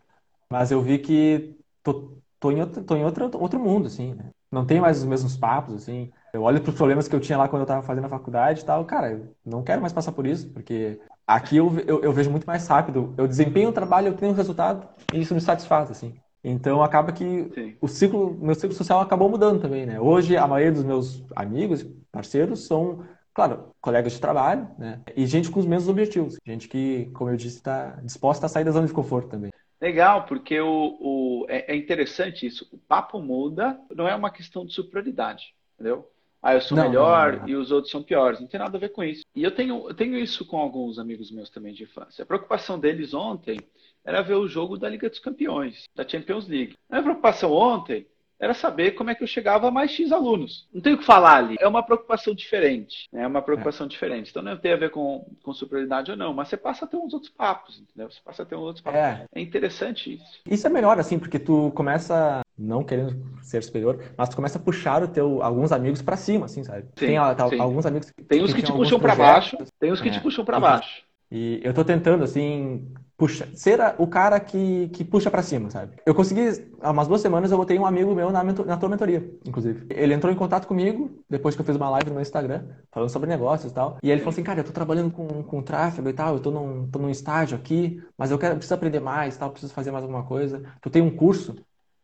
Mas eu vi que tô, tô em, outro, tô em outro, outro mundo, assim, né? Não tem mais os mesmos papos, assim. Eu olho para os problemas que eu tinha lá quando eu estava fazendo a faculdade e tal. Cara, eu não quero mais passar por isso, porque aqui eu, eu, eu vejo muito mais rápido. Eu desempenho o trabalho, eu tenho um resultado e isso me satisfaz, assim. Então acaba que Sim. o ciclo, meu ciclo social acabou mudando também, né? Hoje a maioria dos meus amigos, parceiros são, claro, colegas de trabalho, né? E gente com os mesmos objetivos, gente que, como eu disse, está disposta a sair da zona de conforto também. Legal, porque o, o é, é, interessante isso. O papo muda, não é uma questão de superioridade, entendeu? Ah, eu sou não, melhor não, não, e os outros são piores. Não tem nada a ver com isso. E eu tenho, eu tenho isso com alguns amigos meus também de infância. A preocupação deles ontem era ver o jogo da Liga dos Campeões, da Champions League. A minha preocupação ontem era saber como é que eu chegava a mais X alunos. Não tem o que falar ali. É uma preocupação diferente. Né? É uma preocupação é. diferente. Então não tem a ver com, com superioridade ou não, mas você passa a ter uns outros papos, entendeu? Você passa a ter uns outros papos. É, é interessante isso. Isso é melhor, assim, porque tu começa, não querendo ser superior, mas tu começa a puxar o teu, alguns amigos para cima, assim, sabe? Sim, tem tá, alguns amigos que, Tem os que, que te puxam para baixo, tem os que é. te puxam para baixo. E eu tô tentando, assim, puxa, ser o cara que, que puxa para cima, sabe? Eu consegui, há umas duas semanas eu botei um amigo meu na, na tua mentoria, inclusive. Ele entrou em contato comigo, depois que eu fiz uma live no meu Instagram, falando sobre negócios e tal. E ele falou assim, cara, eu tô trabalhando com, com tráfego e tal, eu tô num, tô num estágio aqui, mas eu quero, preciso aprender mais tal, preciso fazer mais alguma coisa. Tu tem um curso?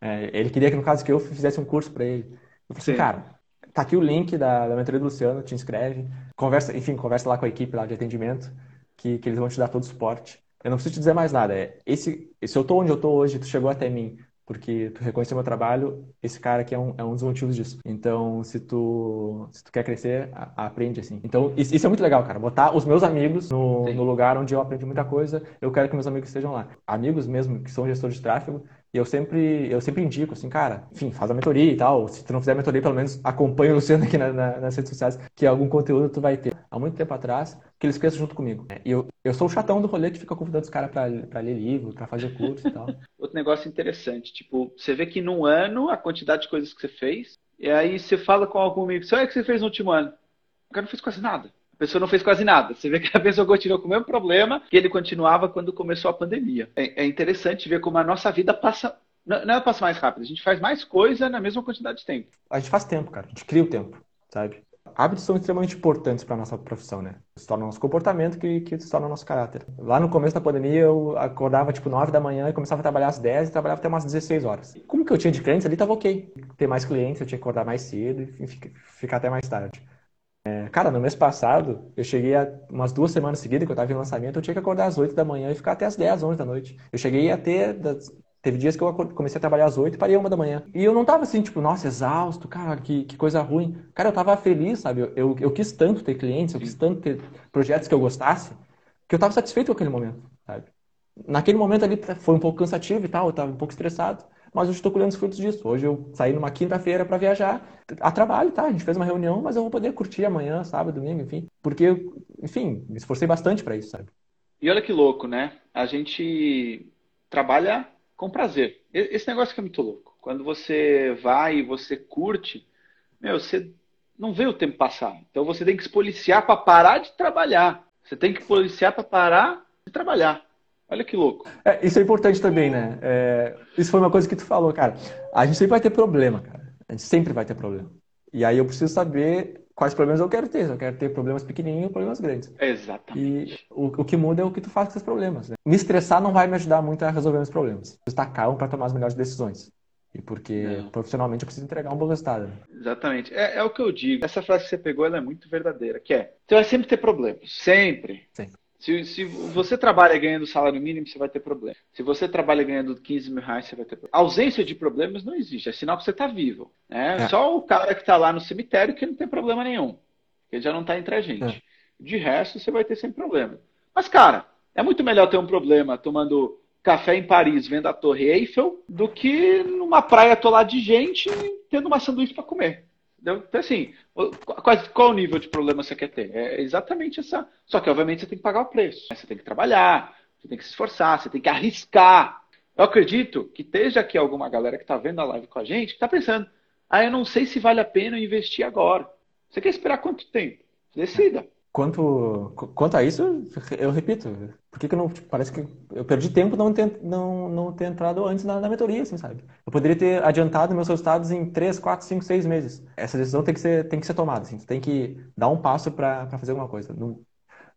É, ele queria que, no caso, que eu fizesse um curso para ele. Eu falei assim, cara, tá aqui o link da, da mentoria do Luciano, te inscreve, conversa, enfim, conversa lá com a equipe lá de atendimento, que, que eles vão te dar todo o suporte. Eu não preciso te dizer mais nada. É, esse, se eu tô onde eu tô hoje, tu chegou até mim porque tu reconheceu meu trabalho, esse cara aqui é um, é um dos motivos disso. Então, se tu, se tu quer crescer, a, aprende assim. Então, isso, isso, é muito legal, cara. Botar os meus amigos no, no lugar onde eu aprendi muita coisa, eu quero que meus amigos estejam lá. Amigos mesmo que são gestores de tráfego, e eu sempre, eu sempre indico, assim, cara, enfim, faz a mentoria e tal. Se tu não fizer a mentoria, pelo menos acompanha o Luciano aqui na, na, nas redes sociais, que algum conteúdo tu vai ter. Há muito tempo atrás, que eles cresçam junto comigo. E eu, eu sou o chatão do rolê que fica convidando os caras para ler livro, para fazer curso e tal. Outro negócio interessante, tipo, você vê que num ano, a quantidade de coisas que você fez, e aí você fala com algum amigo, o que você fez no último ano? O cara não fez quase nada pessoa não fez quase nada. Você vê que a pessoa continuou com o mesmo problema que ele continuava quando começou a pandemia. É, é interessante ver como a nossa vida passa. Não, é passa mais rápido, a gente faz mais coisa na mesma quantidade de tempo. A gente faz tempo, cara. A gente cria o tempo, sabe? Hábitos são extremamente importantes para a nossa profissão, né? Se torna nosso comportamento que, que se torna o nosso caráter. Lá no começo da pandemia, eu acordava tipo 9 da manhã e começava a trabalhar às 10 e trabalhava até umas 16 horas. Como que eu tinha de clientes ali, tava ok. Ter mais clientes, eu tinha que acordar mais cedo e ficar até mais tarde. É, cara, no mês passado, eu cheguei a umas duas semanas seguidas, que eu estava em lançamento, eu tinha que acordar às 8 da manhã e ficar até às 10, 11 da noite. Eu cheguei a ter. Teve dias que eu comecei a trabalhar às 8 e parei uma da manhã. E eu não tava assim, tipo, nossa, exausto, cara, que, que coisa ruim. Cara, eu tava feliz, sabe? Eu, eu, eu quis tanto ter clientes, eu quis tanto ter projetos que eu gostasse, que eu tava satisfeito com aquele momento, sabe? Naquele momento ali foi um pouco cansativo e tal, eu tava um pouco estressado mas eu estou colhendo os frutos disso. Hoje eu saí numa quinta-feira para viajar a trabalho, tá? A gente fez uma reunião, mas eu vou poder curtir amanhã, sábado, domingo, enfim. Porque, enfim, me esforcei bastante para isso, sabe? E olha que louco, né? A gente trabalha com prazer. Esse negócio que é muito louco. Quando você vai e você curte, meu, você não vê o tempo passar. Então você tem que se policiar para parar de trabalhar. Você tem que policiar para parar de trabalhar. Olha que louco. É, isso é importante também, né? É, isso foi uma coisa que tu falou, cara. A gente sempre vai ter problema, cara. A gente sempre vai ter problema. E aí eu preciso saber quais problemas eu quero ter. Eu quero ter problemas pequenininhos ou problemas grandes. Exatamente. E o, o, que muda é o que tu faz com esses problemas. Né? Me estressar não vai me ajudar muito a resolver os problemas. Estar calmo para tomar as melhores decisões. E porque não. profissionalmente eu preciso entregar um bom resultado. Né? Exatamente. É, é, o que eu digo. Essa frase que você pegou ela é muito verdadeira, que é você vai sempre ter problemas. Sempre. Sempre. Se, se você trabalha ganhando salário mínimo, você vai ter problema. Se você trabalha ganhando 15 mil reais, você vai ter problema. A ausência de problemas não existe. É sinal que você está vivo. Né? É. Só o cara que está lá no cemitério que não tem problema nenhum. Ele já não está entre a gente. É. De resto, você vai ter sempre problema. Mas, cara, é muito melhor ter um problema tomando café em Paris, vendo a Torre Eiffel, do que numa praia atolada de gente tendo uma sanduíche para comer. Então, assim, qual, qual o nível de problema você quer ter? É exatamente essa. Só que, obviamente, você tem que pagar o preço. Você tem que trabalhar, você tem que se esforçar, você tem que arriscar. Eu acredito que esteja aqui alguma galera que está vendo a live com a gente que está pensando: ah, eu não sei se vale a pena investir agora. Você quer esperar quanto tempo? Decida. Quanto, quanto a isso, eu repito, por que, que eu não. Tipo, parece que eu perdi tempo não ter, não, não ter entrado antes na, na mentoria, assim, sabe? Eu poderia ter adiantado meus resultados em 3, 4, 5, 6 meses. Essa decisão tem que ser, tem que ser tomada, assim. Tu tem que dar um passo para fazer alguma coisa. Não,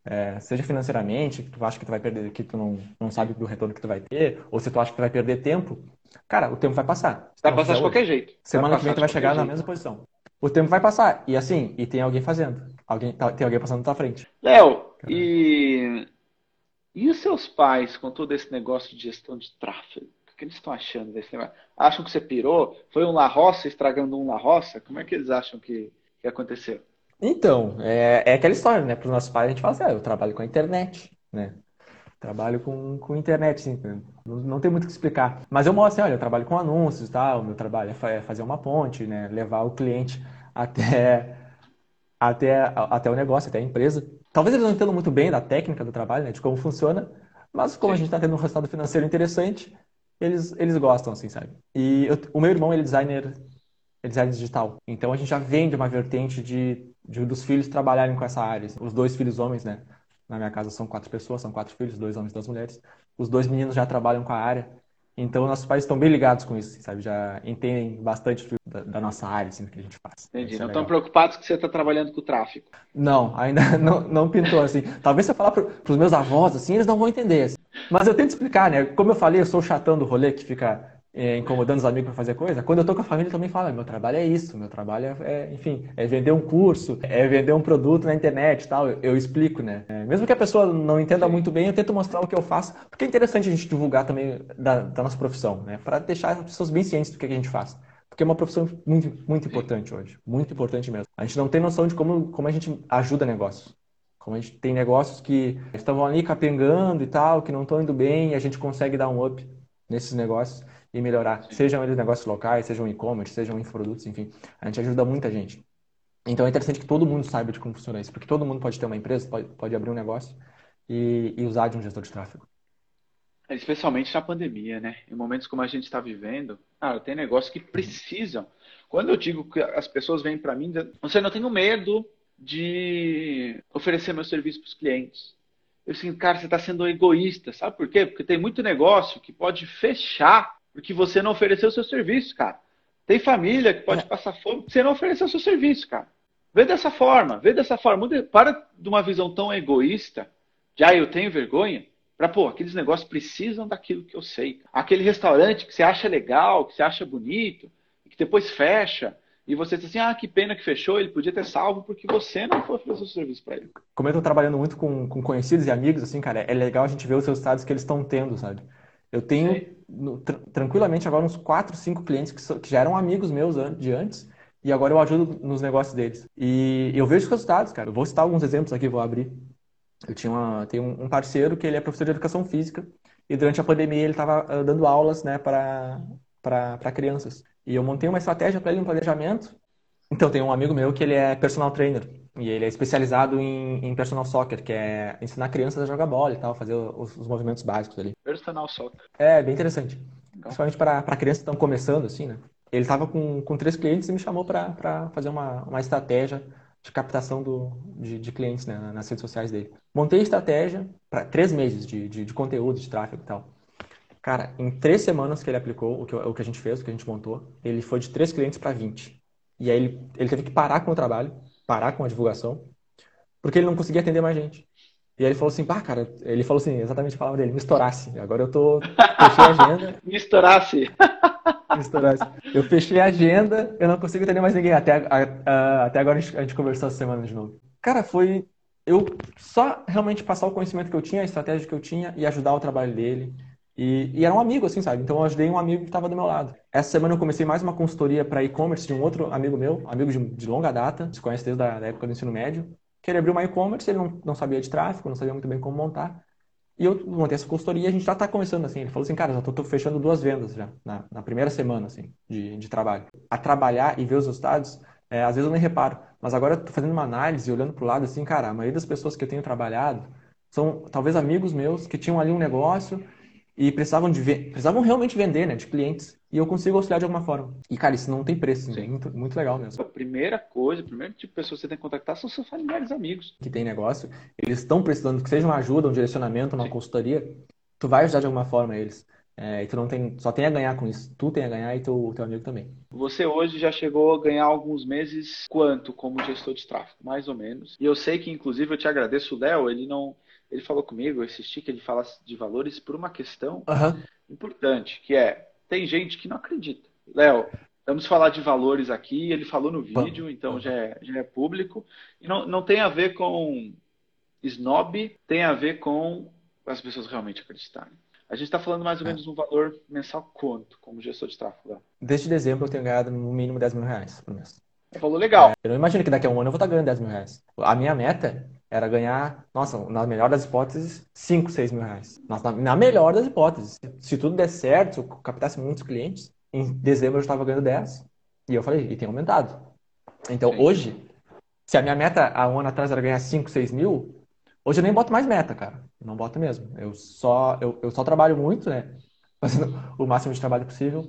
é, seja financeiramente, que tu acha que tu vai perder, que tu não, não sabe do retorno que tu vai ter, ou se tu acha que tu vai perder tempo, cara, o tempo vai passar. Vai passar de qualquer jeito. Semana que vem tu vai chegar na mesma posição. O tempo vai passar. E assim, e tem alguém fazendo. Alguém, tá, tem alguém passando na tua frente. Léo, e, e os seus pais com todo esse negócio de gestão de tráfego? O que eles estão achando desse negócio? Acham que você pirou? Foi um La Roça estragando um La Roça? Como é que eles acham que, que aconteceu? Então, é, é aquela história, né? Para os nossos pais a gente fala assim, ah, eu trabalho com a internet, né? Trabalho com, com internet, sim. Não, não tem muito o que explicar. Mas eu mostro assim, olha, eu trabalho com anúncios e tal, meu trabalho é, é fazer uma ponte, né? Levar o cliente até, até, até o negócio, até a empresa. Talvez eles não entendam muito bem da técnica do trabalho, né? De como funciona, mas como a gente está tendo um resultado financeiro interessante, eles, eles gostam, assim, sabe? E eu, o meu irmão, ele é designer, é designer digital. Então a gente já vem de uma vertente de, de dos filhos trabalharem com essa área. Os dois filhos homens, né? Na minha casa são quatro pessoas, são quatro filhos, dois homens e duas mulheres. Os dois meninos já trabalham com a área. Então, nossos pais estão bem ligados com isso, sabe? Já entendem bastante da, da nossa área, assim, do que a gente faz. Entendi. É não estão preocupados que você está trabalhando com o tráfico? Não, ainda não, não pintou assim. Talvez se eu falar para os meus avós, assim, eles não vão entender. Assim. Mas eu tento explicar, né? Como eu falei, eu sou o chatão do rolê que fica é, incomodando os amigos para fazer coisa, quando eu tô com a família eu também falo, meu trabalho é isso, meu trabalho é, é, enfim, é vender um curso, é vender um produto na internet tal, eu, eu explico, né? É, mesmo que a pessoa não entenda muito bem, eu tento mostrar o que eu faço, porque é interessante a gente divulgar também da, da nossa profissão, né? Para deixar as pessoas bem cientes do que a gente faz. Porque é uma profissão muito, muito importante hoje, muito importante mesmo. A gente não tem noção de como, como a gente ajuda negócios. Como a gente tem negócios que estavam ali capengando e tal, que não estão indo bem, e a gente consegue dar um up nesses negócios e melhorar. Sim. Sejam eles negócios locais, sejam e-commerce, sejam infoprodutos, enfim. A gente ajuda muita gente. Então é interessante que todo mundo saiba de como funciona isso, porque todo mundo pode ter uma empresa, pode, pode abrir um negócio e, e usar de um gestor de tráfego. Especialmente na pandemia, né? Em momentos como a gente está vivendo, tem negócios que precisam. Quando eu digo que as pessoas vêm para mim, você não tenho medo de oferecer meu serviço para os clientes. Eu sinto, cara, você está sendo egoísta, sabe por quê? Porque tem muito negócio que pode fechar porque você não ofereceu o seu serviço, cara. Tem família que pode é. passar fome porque você não ofereceu o seu serviço, cara. Vê dessa forma, vê dessa forma. Para de uma visão tão egoísta, de ah, eu tenho vergonha, para, pô, aqueles negócios precisam daquilo que eu sei. Aquele restaurante que você acha legal, que você acha bonito, que depois fecha, e você diz assim, ah, que pena que fechou, ele podia ter salvo porque você não foi oferecer o serviço para ele. Como eu estou trabalhando muito com, com conhecidos e amigos, assim, cara, é legal a gente ver os resultados que eles estão tendo, sabe? Eu tenho no, tra tranquilamente agora uns 4, 5 clientes que, so, que, já eram amigos meus de antes e agora eu ajudo nos negócios deles. E eu vejo os resultados, cara. Eu vou citar alguns exemplos aqui, vou abrir. Eu tinha uma, tenho um parceiro que ele é professor de educação física e durante a pandemia ele estava ah, dando aulas né, para crianças. E eu montei uma estratégia para ele, um planejamento. Então, tem um amigo meu que ele é personal trainer. E ele é especializado em, em, personal soccer, que é ensinar crianças a jogar bola e tal, fazer os, os movimentos básicos ali. Personal soccer. É, bem interessante. Legal. Principalmente para crianças que estão começando, assim, né? Ele estava com, com três clientes e me chamou para fazer uma, uma estratégia de captação do, de, de clientes né, nas redes sociais dele. Montei a estratégia para três meses de, de, de, conteúdo, de tráfego e tal. Cara, em três semanas que ele aplicou o que, o que a gente fez, o que a gente montou, ele foi de três clientes para 20. E aí ele, ele teve que parar com o trabalho parar com a divulgação, porque ele não conseguia atender mais gente. E aí ele falou assim, pá, cara, ele falou assim, exatamente a palavra dele, me estourasse. Agora eu tô, fechei a agenda. me estourasse. me estourasse. Eu fechei a agenda, eu não consigo atender mais ninguém. Até, a, a, até agora a gente, a gente conversou essa semana de novo. Cara, foi eu só realmente passar o conhecimento que eu tinha, a estratégia que eu tinha e ajudar o trabalho dele. E, e, era um amigo, assim, sabe? Então eu ajudei um amigo que estava do meu lado. Essa semana eu comecei mais uma consultoria para e-commerce de um outro amigo meu, amigo de, de longa data, se conhece desde a época do ensino médio, que ele abriu uma e-commerce, ele não, não sabia de tráfego, não sabia muito bem como montar. E eu montei essa consultoria e a gente já está começando assim. Ele falou assim, cara, já estou fechando duas vendas já, na, na, primeira semana, assim, de, de trabalho. A trabalhar e ver os resultados, é, às vezes eu nem reparo. Mas agora eu tô fazendo uma análise, olhando para o lado, assim, cara, a maioria das pessoas que eu tenho trabalhado são talvez amigos meus que tinham ali um negócio e precisavam, de precisavam realmente vender, né, de clientes. E eu consigo auxiliar de alguma forma. E, cara, isso não tem preço, né? muito, muito legal mesmo. A primeira coisa, o primeiro tipo de pessoa que você tem que contactar são seus familiares amigos. Que tem negócio, eles estão precisando que seja uma ajuda, um direcionamento, uma Sim. consultoria, tu vai ajudar de alguma forma eles. É, e tu não tem, só tem a ganhar com isso. Tu tem a ganhar e teu, teu amigo também. Você hoje já chegou a ganhar alguns meses quanto como gestor de tráfego? Mais ou menos. E eu sei que, inclusive, eu te agradeço, o Léo, ele não. Ele falou comigo, eu assisti que ele fala de valores por uma questão uhum. importante, que é, tem gente que não acredita. Léo, vamos falar de valores aqui, ele falou no vídeo, então já é, já é público. E não, não tem a ver com snob, tem a ver com as pessoas realmente acreditarem. A gente está falando mais ou é. menos um valor mensal quanto, como gestor de tráfego? Desde dezembro eu tenho ganhado no mínimo 10 mil reais por mês. É valor legal. É, eu não imagino que daqui a um ano eu vou estar ganhando 10 mil reais. A minha meta era ganhar, nossa, na melhor das hipóteses, 5, 6 mil reais. Nossa, na melhor das hipóteses. Se tudo der certo, se eu captasse muitos clientes, em dezembro eu estava ganhando 10. E eu falei, e tem aumentado. Então Sim. hoje, se a minha meta há um ano atrás era ganhar 5, 6 mil, Hoje eu nem boto mais meta, cara. Não boto mesmo. Eu só, eu, eu só trabalho muito, né? Fazendo o máximo de trabalho possível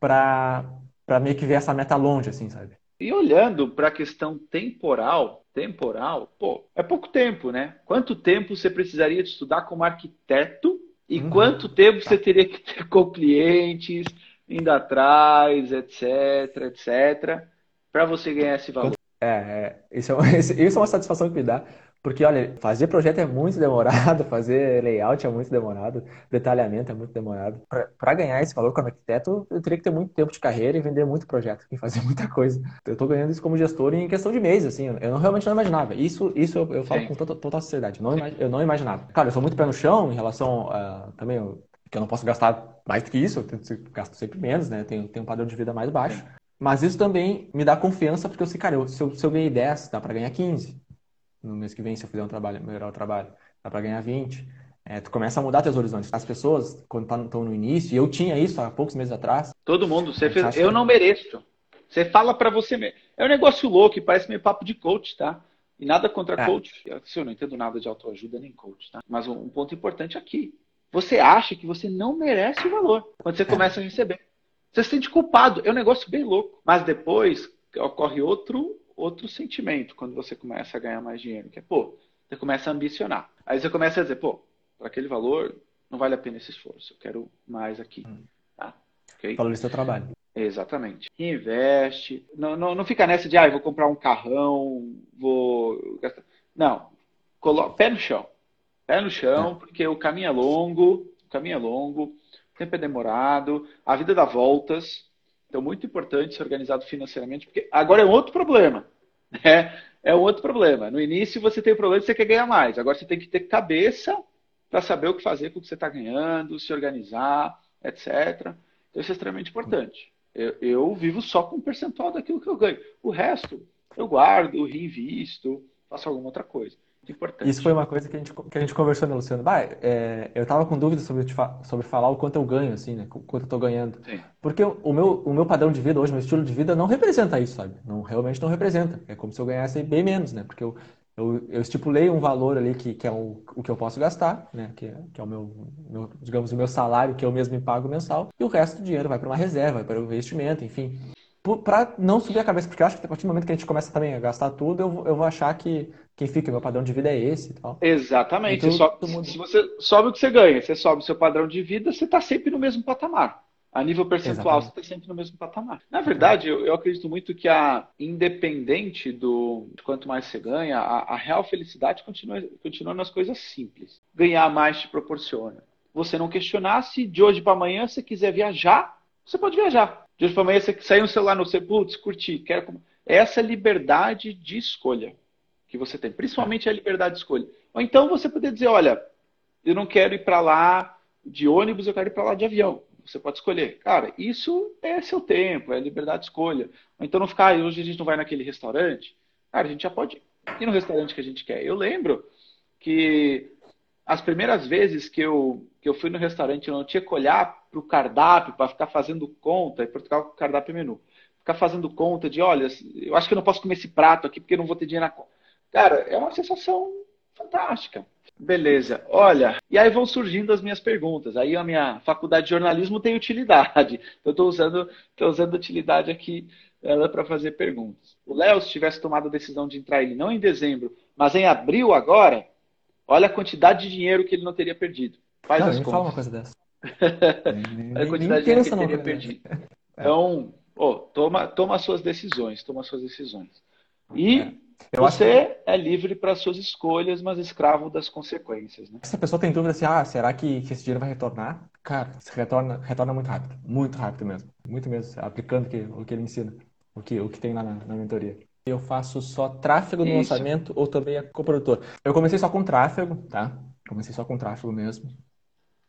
para para meio que ver essa meta longe, assim, sabe? E olhando para a questão temporal, temporal, pô, é pouco tempo, né? Quanto tempo você precisaria de estudar como arquiteto e uhum. quanto tempo tá. você teria que ter com clientes, indo atrás, etc, etc, para você ganhar esse valor? É, é isso, é, isso é uma satisfação que me dá, porque, olha, fazer projeto é muito demorado, fazer layout é muito demorado, detalhamento é muito demorado. Para ganhar esse valor como arquiteto, eu teria que ter muito tempo de carreira e vender muito projeto e fazer muita coisa. Eu estou ganhando isso como gestor em questão de meses, assim. Eu não, realmente não imaginava. Isso, isso eu, eu falo Sim. com total, total sinceridade. Não, eu não imaginava. Cara, eu sou muito pé no chão em relação a, também que eu não posso gastar mais do que isso, eu gasto sempre menos, né? Tenho, tenho um padrão de vida mais baixo. Mas isso também me dá confiança, porque eu sei, cara, eu, se, eu, se eu ganhei 10, dá para ganhar 15 no mês que vem, se eu fizer um trabalho, melhorar o trabalho, dá para ganhar 20. É, tu começa a mudar teus horizontes. As pessoas, quando estão tá, no início, e eu tinha isso há poucos meses atrás. Todo mundo, você fez, eu não mereço. Você fala para você mesmo. É um negócio louco, parece meio papo de coach, tá? E nada contra é. coach. Eu não entendo nada de autoajuda nem coach, tá? Mas um, um, ponto importante aqui. Você acha que você não merece o valor quando você é. começa a receber. Você se sente culpado. É um negócio bem louco. Mas depois ocorre outro outro sentimento quando você começa a ganhar mais dinheiro, que é, pô, você começa a ambicionar. Aí você começa a dizer, pô, para aquele valor não vale a pena esse esforço, eu quero mais aqui. Hum. Tá? Okay? Falou do seu trabalho. Exatamente. Investe. Não, não, não fica nessa de, ah, vou comprar um carrão, vou gastar. Não. Colo... Pé no chão. Pé no chão, é. porque o caminho é longo, o caminho é longo, o tempo é demorado, a vida dá voltas, então, muito importante ser organizado financeiramente, porque agora é um outro problema. Né? É um outro problema. No início você tem o problema de você quer ganhar mais. Agora você tem que ter cabeça para saber o que fazer com o que você está ganhando, se organizar, etc. Então, isso é extremamente importante. Eu, eu, vivo só com um percentual daquilo que eu ganho. O resto, eu guardo, reinvisto, faço alguma outra coisa importante. Isso foi uma coisa que a gente, que a gente conversou, né, Luciano? Bah, é, eu estava com dúvidas sobre, sobre falar o quanto eu ganho, assim, né? O quanto eu estou ganhando. Sim. Porque o meu, o meu padrão de vida hoje, meu estilo de vida não representa isso, sabe? Não, realmente não representa. É como se eu ganhasse bem menos, né? Porque eu, eu, eu estipulei um valor ali que, que é o, o que eu posso gastar, né? Que, é, que é o meu, meu, digamos, o meu salário que eu mesmo me pago mensal. E o resto do dinheiro vai para uma reserva, vai para o investimento, enfim para não subir a cabeça, porque eu acho que a partir do momento que a gente começa também a gastar tudo, eu, eu vou achar que quem fica, meu padrão de vida é esse e tal. Exatamente. Então, sobe, se você sobe o que você ganha, você sobe o seu padrão de vida, você está sempre no mesmo patamar. A nível percentual, Exatamente. você está sempre no mesmo patamar. Na verdade, eu, eu, acredito muito que a independente do de quanto mais você ganha, a, a real felicidade continua, continua nas coisas simples. Ganhar mais te proporciona. Você não questionar se de hoje para amanhã você quiser viajar, você pode viajar hoje para amanhã você sair um celular no você, putz, curti, quero. Essa liberdade de escolha que você tem, principalmente a liberdade de escolha. Ou então você poder dizer, olha, eu não quero ir para lá de ônibus, eu quero ir para lá de avião. Você pode escolher. Cara, isso é seu tempo, é liberdade de escolha. Ou então não ficar, ah, hoje a gente não vai naquele restaurante. Cara, a gente já pode ir no restaurante que a gente quer. Eu lembro que as primeiras vezes que eu, que eu fui no restaurante, eu não tinha que olhar para o cardápio para ficar fazendo conta. Em Portugal, o cardápio é menu. Ficar fazendo conta de, olha, eu acho que eu não posso comer esse prato aqui porque eu não vou ter dinheiro na conta. Cara, é uma sensação fantástica. Beleza. Olha, e aí vão surgindo as minhas perguntas. Aí a minha faculdade de jornalismo tem utilidade. Eu estou usando, tô usando utilidade aqui ela para fazer perguntas. O Léo, se tivesse tomado a decisão de entrar ele não em dezembro, mas em abril agora, olha a quantidade de dinheiro que ele não teria perdido. Faz não, as contas. fala uma coisa dessa. A quantidade de dinheiro que teria perdido. Então, oh, toma, toma as suas decisões, toma as suas decisões. E é. Você que... é livre para suas escolhas, mas escravo das consequências. Né? Se a pessoa tem dúvida assim, ah, será que, que esse dinheiro vai retornar? Cara, retorna, retorna muito rápido. Muito rápido mesmo. Muito mesmo, aplicando que, o que ele ensina, o que, o que tem lá na, na mentoria. Eu faço só tráfego no Isso. lançamento ou também é coprodutor. Eu comecei só com tráfego, tá? Comecei só com tráfego mesmo.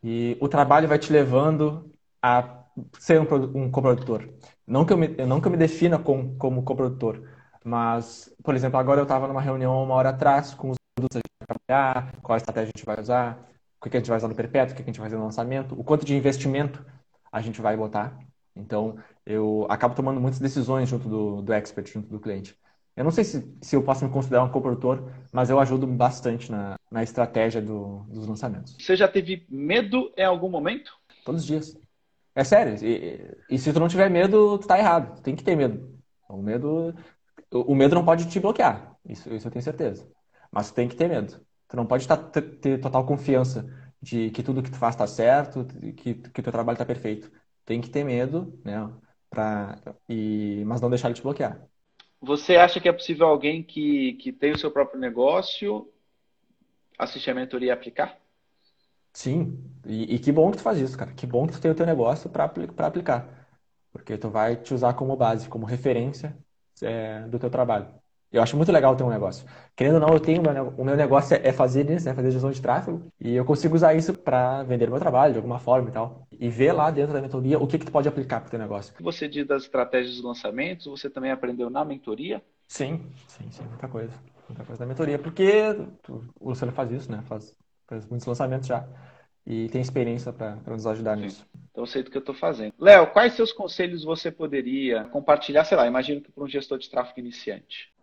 E o trabalho vai te levando a ser um, um coprodutor. Não que eu me, não que eu me defina com, como coprodutor, mas, por exemplo, agora eu estava numa reunião uma hora atrás com os produtos que a gente vai trabalhar, qual estratégia a gente vai usar, o que a gente vai usar no perpétuo, o que a gente vai fazer no lançamento, o quanto de investimento a gente vai botar. Então, eu acabo tomando muitas decisões junto do, do expert, junto do cliente. Eu não sei se, se eu posso me considerar um coprodutor, mas eu ajudo bastante na, na estratégia do, dos lançamentos. Você já teve medo em algum momento? Todos os dias. É sério. E, e se tu não tiver medo, tu tá errado. Tem que ter medo. O medo o medo não pode te bloquear, isso, isso eu tenho certeza. Mas tu tem que ter medo. Tu não pode tá, ter total confiança de que tudo que tu faz está certo, que que teu trabalho está perfeito. Tem que ter medo, né? Pra, e, mas não deixar ele te bloquear. Você acha que é possível alguém que, que tem o seu próprio negócio assistir a mentoria e aplicar? Sim, e, e, que bom que tu faz isso, cara. Que bom que tu tem o teu negócio para aplicar. Porque tu vai te usar como base, como referência é, do teu trabalho. Eu acho muito legal ter um negócio. Querendo ou não, eu tenho o meu negócio é fazer isso, né? Fazer gestão de tráfego. E eu consigo usar isso para vender meu trabalho de alguma forma e tal. E ver lá dentro da mentoria o que, que tu pode aplicar para o teu negócio. Você diz das estratégias dos lançamentos, você também aprendeu na mentoria? Sim, sim, sim. Muita coisa. Muita coisa da mentoria. Porque o Luciano faz isso, né? Faz, faz muitos lançamentos já. E tem experiência para nos ajudar sim. nisso. Então eu sei do que eu estou fazendo. Léo, quais seus conselhos você poderia compartilhar, sei lá, imagino que para um gestor de tráfego iniciante?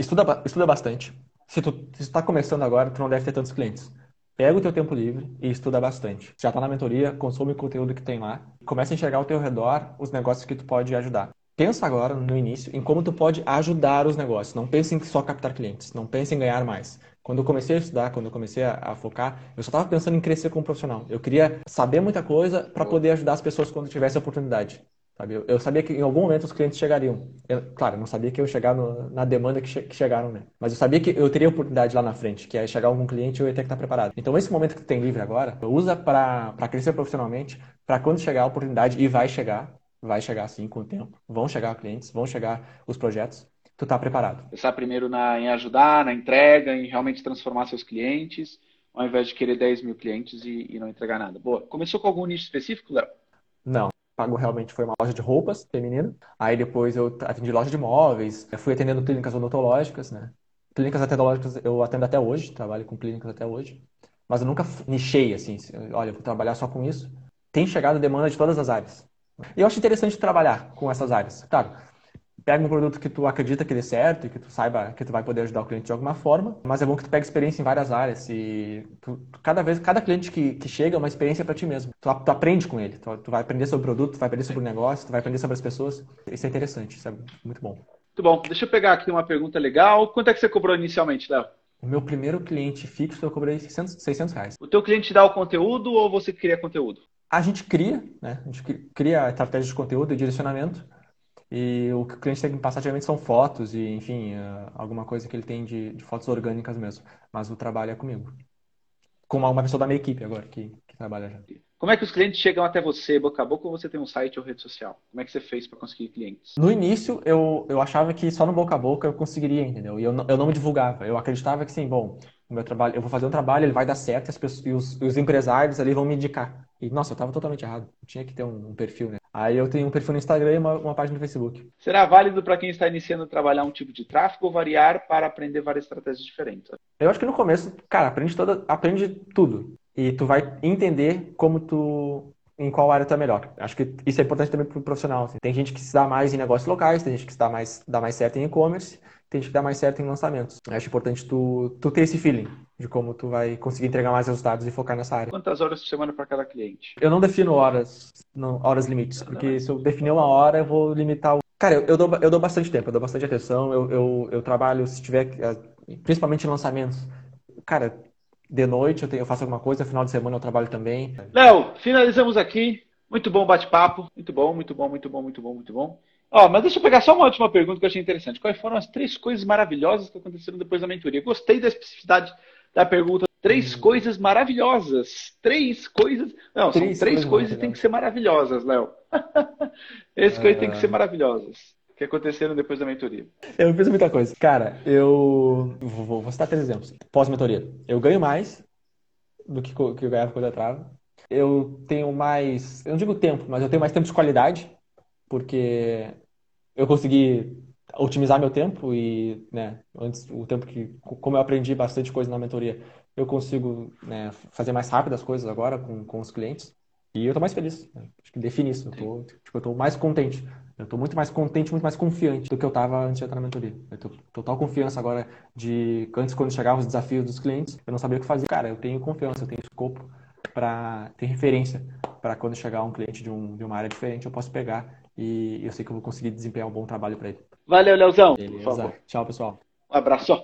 Estuda, estuda bastante. Se tu está começando agora, tu não deve ter tantos clientes. Pega o teu tempo livre e estuda bastante. Já está na mentoria, consome o conteúdo que tem lá. Começa a enxergar ao teu redor os negócios que tu pode ajudar. Pensa agora, no início, em como tu pode ajudar os negócios. Não pense em só captar clientes. Não pense em ganhar mais. Quando eu comecei a estudar, quando eu comecei a, a focar, eu só estava pensando em crescer como profissional. Eu queria saber muita coisa para poder ajudar as pessoas quando tivesse a oportunidade. Sabe? Eu, eu, sabia que em algum momento os clientes chegariam. Eu, claro, não sabia que eu ia chegar no, na demanda que, che que, chegaram, né? Mas eu sabia que eu teria oportunidade lá na frente, que é chegar algum cliente eu ia ter que estar preparado. Então, esse momento que tu tem livre agora, usa para crescer profissionalmente, para quando chegar a oportunidade, e vai chegar, vai chegar sim com o tempo. Vão chegar clientes, vão chegar os projetos tu tá preparado. Pensar primeiro na, em ajudar, na entrega, em realmente transformar seus clientes, ao invés de querer 10 mil clientes e, e não entregar nada. Boa. Começou com algum nicho específico, Léo? Não. Pago realmente foi uma loja de roupas feminina. Aí depois eu atendi loja de móveis, fui atendendo clínicas odontológicas, né? Clínicas odontológicas eu atendo até hoje, trabalho com clínicas até hoje. Mas eu nunca nichei assim, olha, vou trabalhar só com isso. Tem chegado demanda de todas as áreas. E eu acho interessante trabalhar com essas áreas. Claro, pega um produto que tu acredita que dê certo e que tu saiba que tu vai poder ajudar o cliente de alguma forma, mas é bom que tu pegue experiência em várias áreas e tu, cada vez, cada cliente que, que chega é uma experiência para ti mesmo. Tu, tu, aprende com ele, tu, tu vai aprender sobre o produto, tu vai aprender sobre o negócio, tu vai aprender sobre as pessoas. Isso é interessante, isso é muito bom. Muito bom. Deixa eu pegar aqui uma pergunta legal. Quanto é que você cobrou inicialmente, Léo? O meu primeiro cliente fixo eu cobrei 600, 600 reais. O teu cliente dá o conteúdo ou você cria conteúdo? A gente cria, né? A gente cria a estratégia de conteúdo e direcionamento. E o que o cliente tem que passar geralmente são fotos e, enfim, eh, alguma coisa que ele tem de, de fotos orgânicas mesmo. Mas o trabalho é comigo. Com uma, uma pessoa da minha equipe agora que, que trabalha já. Como é que os clientes chegam até você, boca a boca, ou você tem um site ou rede social? Como é que você fez para conseguir clientes? No início, eu, eu achava que só no boca a boca eu conseguiria, entendeu? E eu, eu não me divulgava. Eu acreditava que, sim, bom, o meu trabalho, eu vou fazer um trabalho, ele vai dar certo e, as pessoas, e os, os empresários ali vão me indicar. E, nossa, eu estava totalmente errado. Eu tinha que ter um, um perfil, né? Aí eu tenho um perfil no Instagram e uma, uma página no Facebook. Será válido para quem está iniciando a trabalhar um tipo de tráfego ou variar para aprender várias estratégias diferentes? Eu acho que no começo, cara, aprende, toda, aprende tudo. E tu vai entender como tu em qual área tu é melhor. Acho que isso é importante também para o profissional. Assim. Tem gente que se dá mais em negócios locais, tem gente que se dá mais, dá mais certo em e-commerce, tem que dá mais certo em lançamentos. Acho importante tu, tu ter esse feeling de como tu vai conseguir entregar mais resultados e focar nessa área. Quantas horas por semana para cada cliente? Eu não defino horas, não, horas limites, porque se eu definir uma hora, eu vou limitar o Cara, eu, eu, dou, eu dou bastante tempo, eu dou bastante atenção, eu, eu, eu trabalho, se tiver, eh, principalmente em lançamentos. Cara, de noite eu, tenho, eu faço alguma coisa, final de semana eu trabalho também. Léo, finalizamos aqui. Muito bom bate-papo. Muito bom, muito bom, muito bom, muito bom, muito bom. Ó, mas deixa eu pegar só uma última pergunta que eu achei interessante. Quais foram as três coisas maravilhosas que aconteceram depois da mentoria? Gostei da especificidade da pergunta. Três hum. coisas maravilhosas. Três coisas. Não, três são três coisas, que tem que ser maravilhosas, Léo. Esse é... coisas tem que ser maravilhosas que aconteceram depois da mentoria? Eu fiz muita coisa. Cara, eu vou, vou citar três exemplos. Pós-mentoria. Eu ganho mais do que, que eu ganhava quando eu entrava. Eu tenho mais, eu não digo tempo, mas eu tenho mais tempo de qualidade, porque eu consegui otimizar meu tempo e, né, antes o tempo que, como eu aprendi bastante coisa na mentoria, eu consigo né, fazer mais rápido as coisas agora com, com os clientes. E eu tô mais feliz. Né? Acho que define isso. Eu tô, tipo, eu tô mais contente. Eu tô muito mais contente, muito mais confiante do que eu tava antes de entrar na mentoria. Eu tô total confiança agora de antes quando chegavam os desafios dos clientes, eu não sabia o que fazer. Cara, eu tenho confiança, eu tenho escopo para ter referência para quando chegar um cliente de, um, de uma área diferente, eu posso pegar e eu sei que eu vou conseguir desempenhar um bom trabalho para ele. Valeu, Leozão. Beleza. Tchau, pessoal. Um abraço.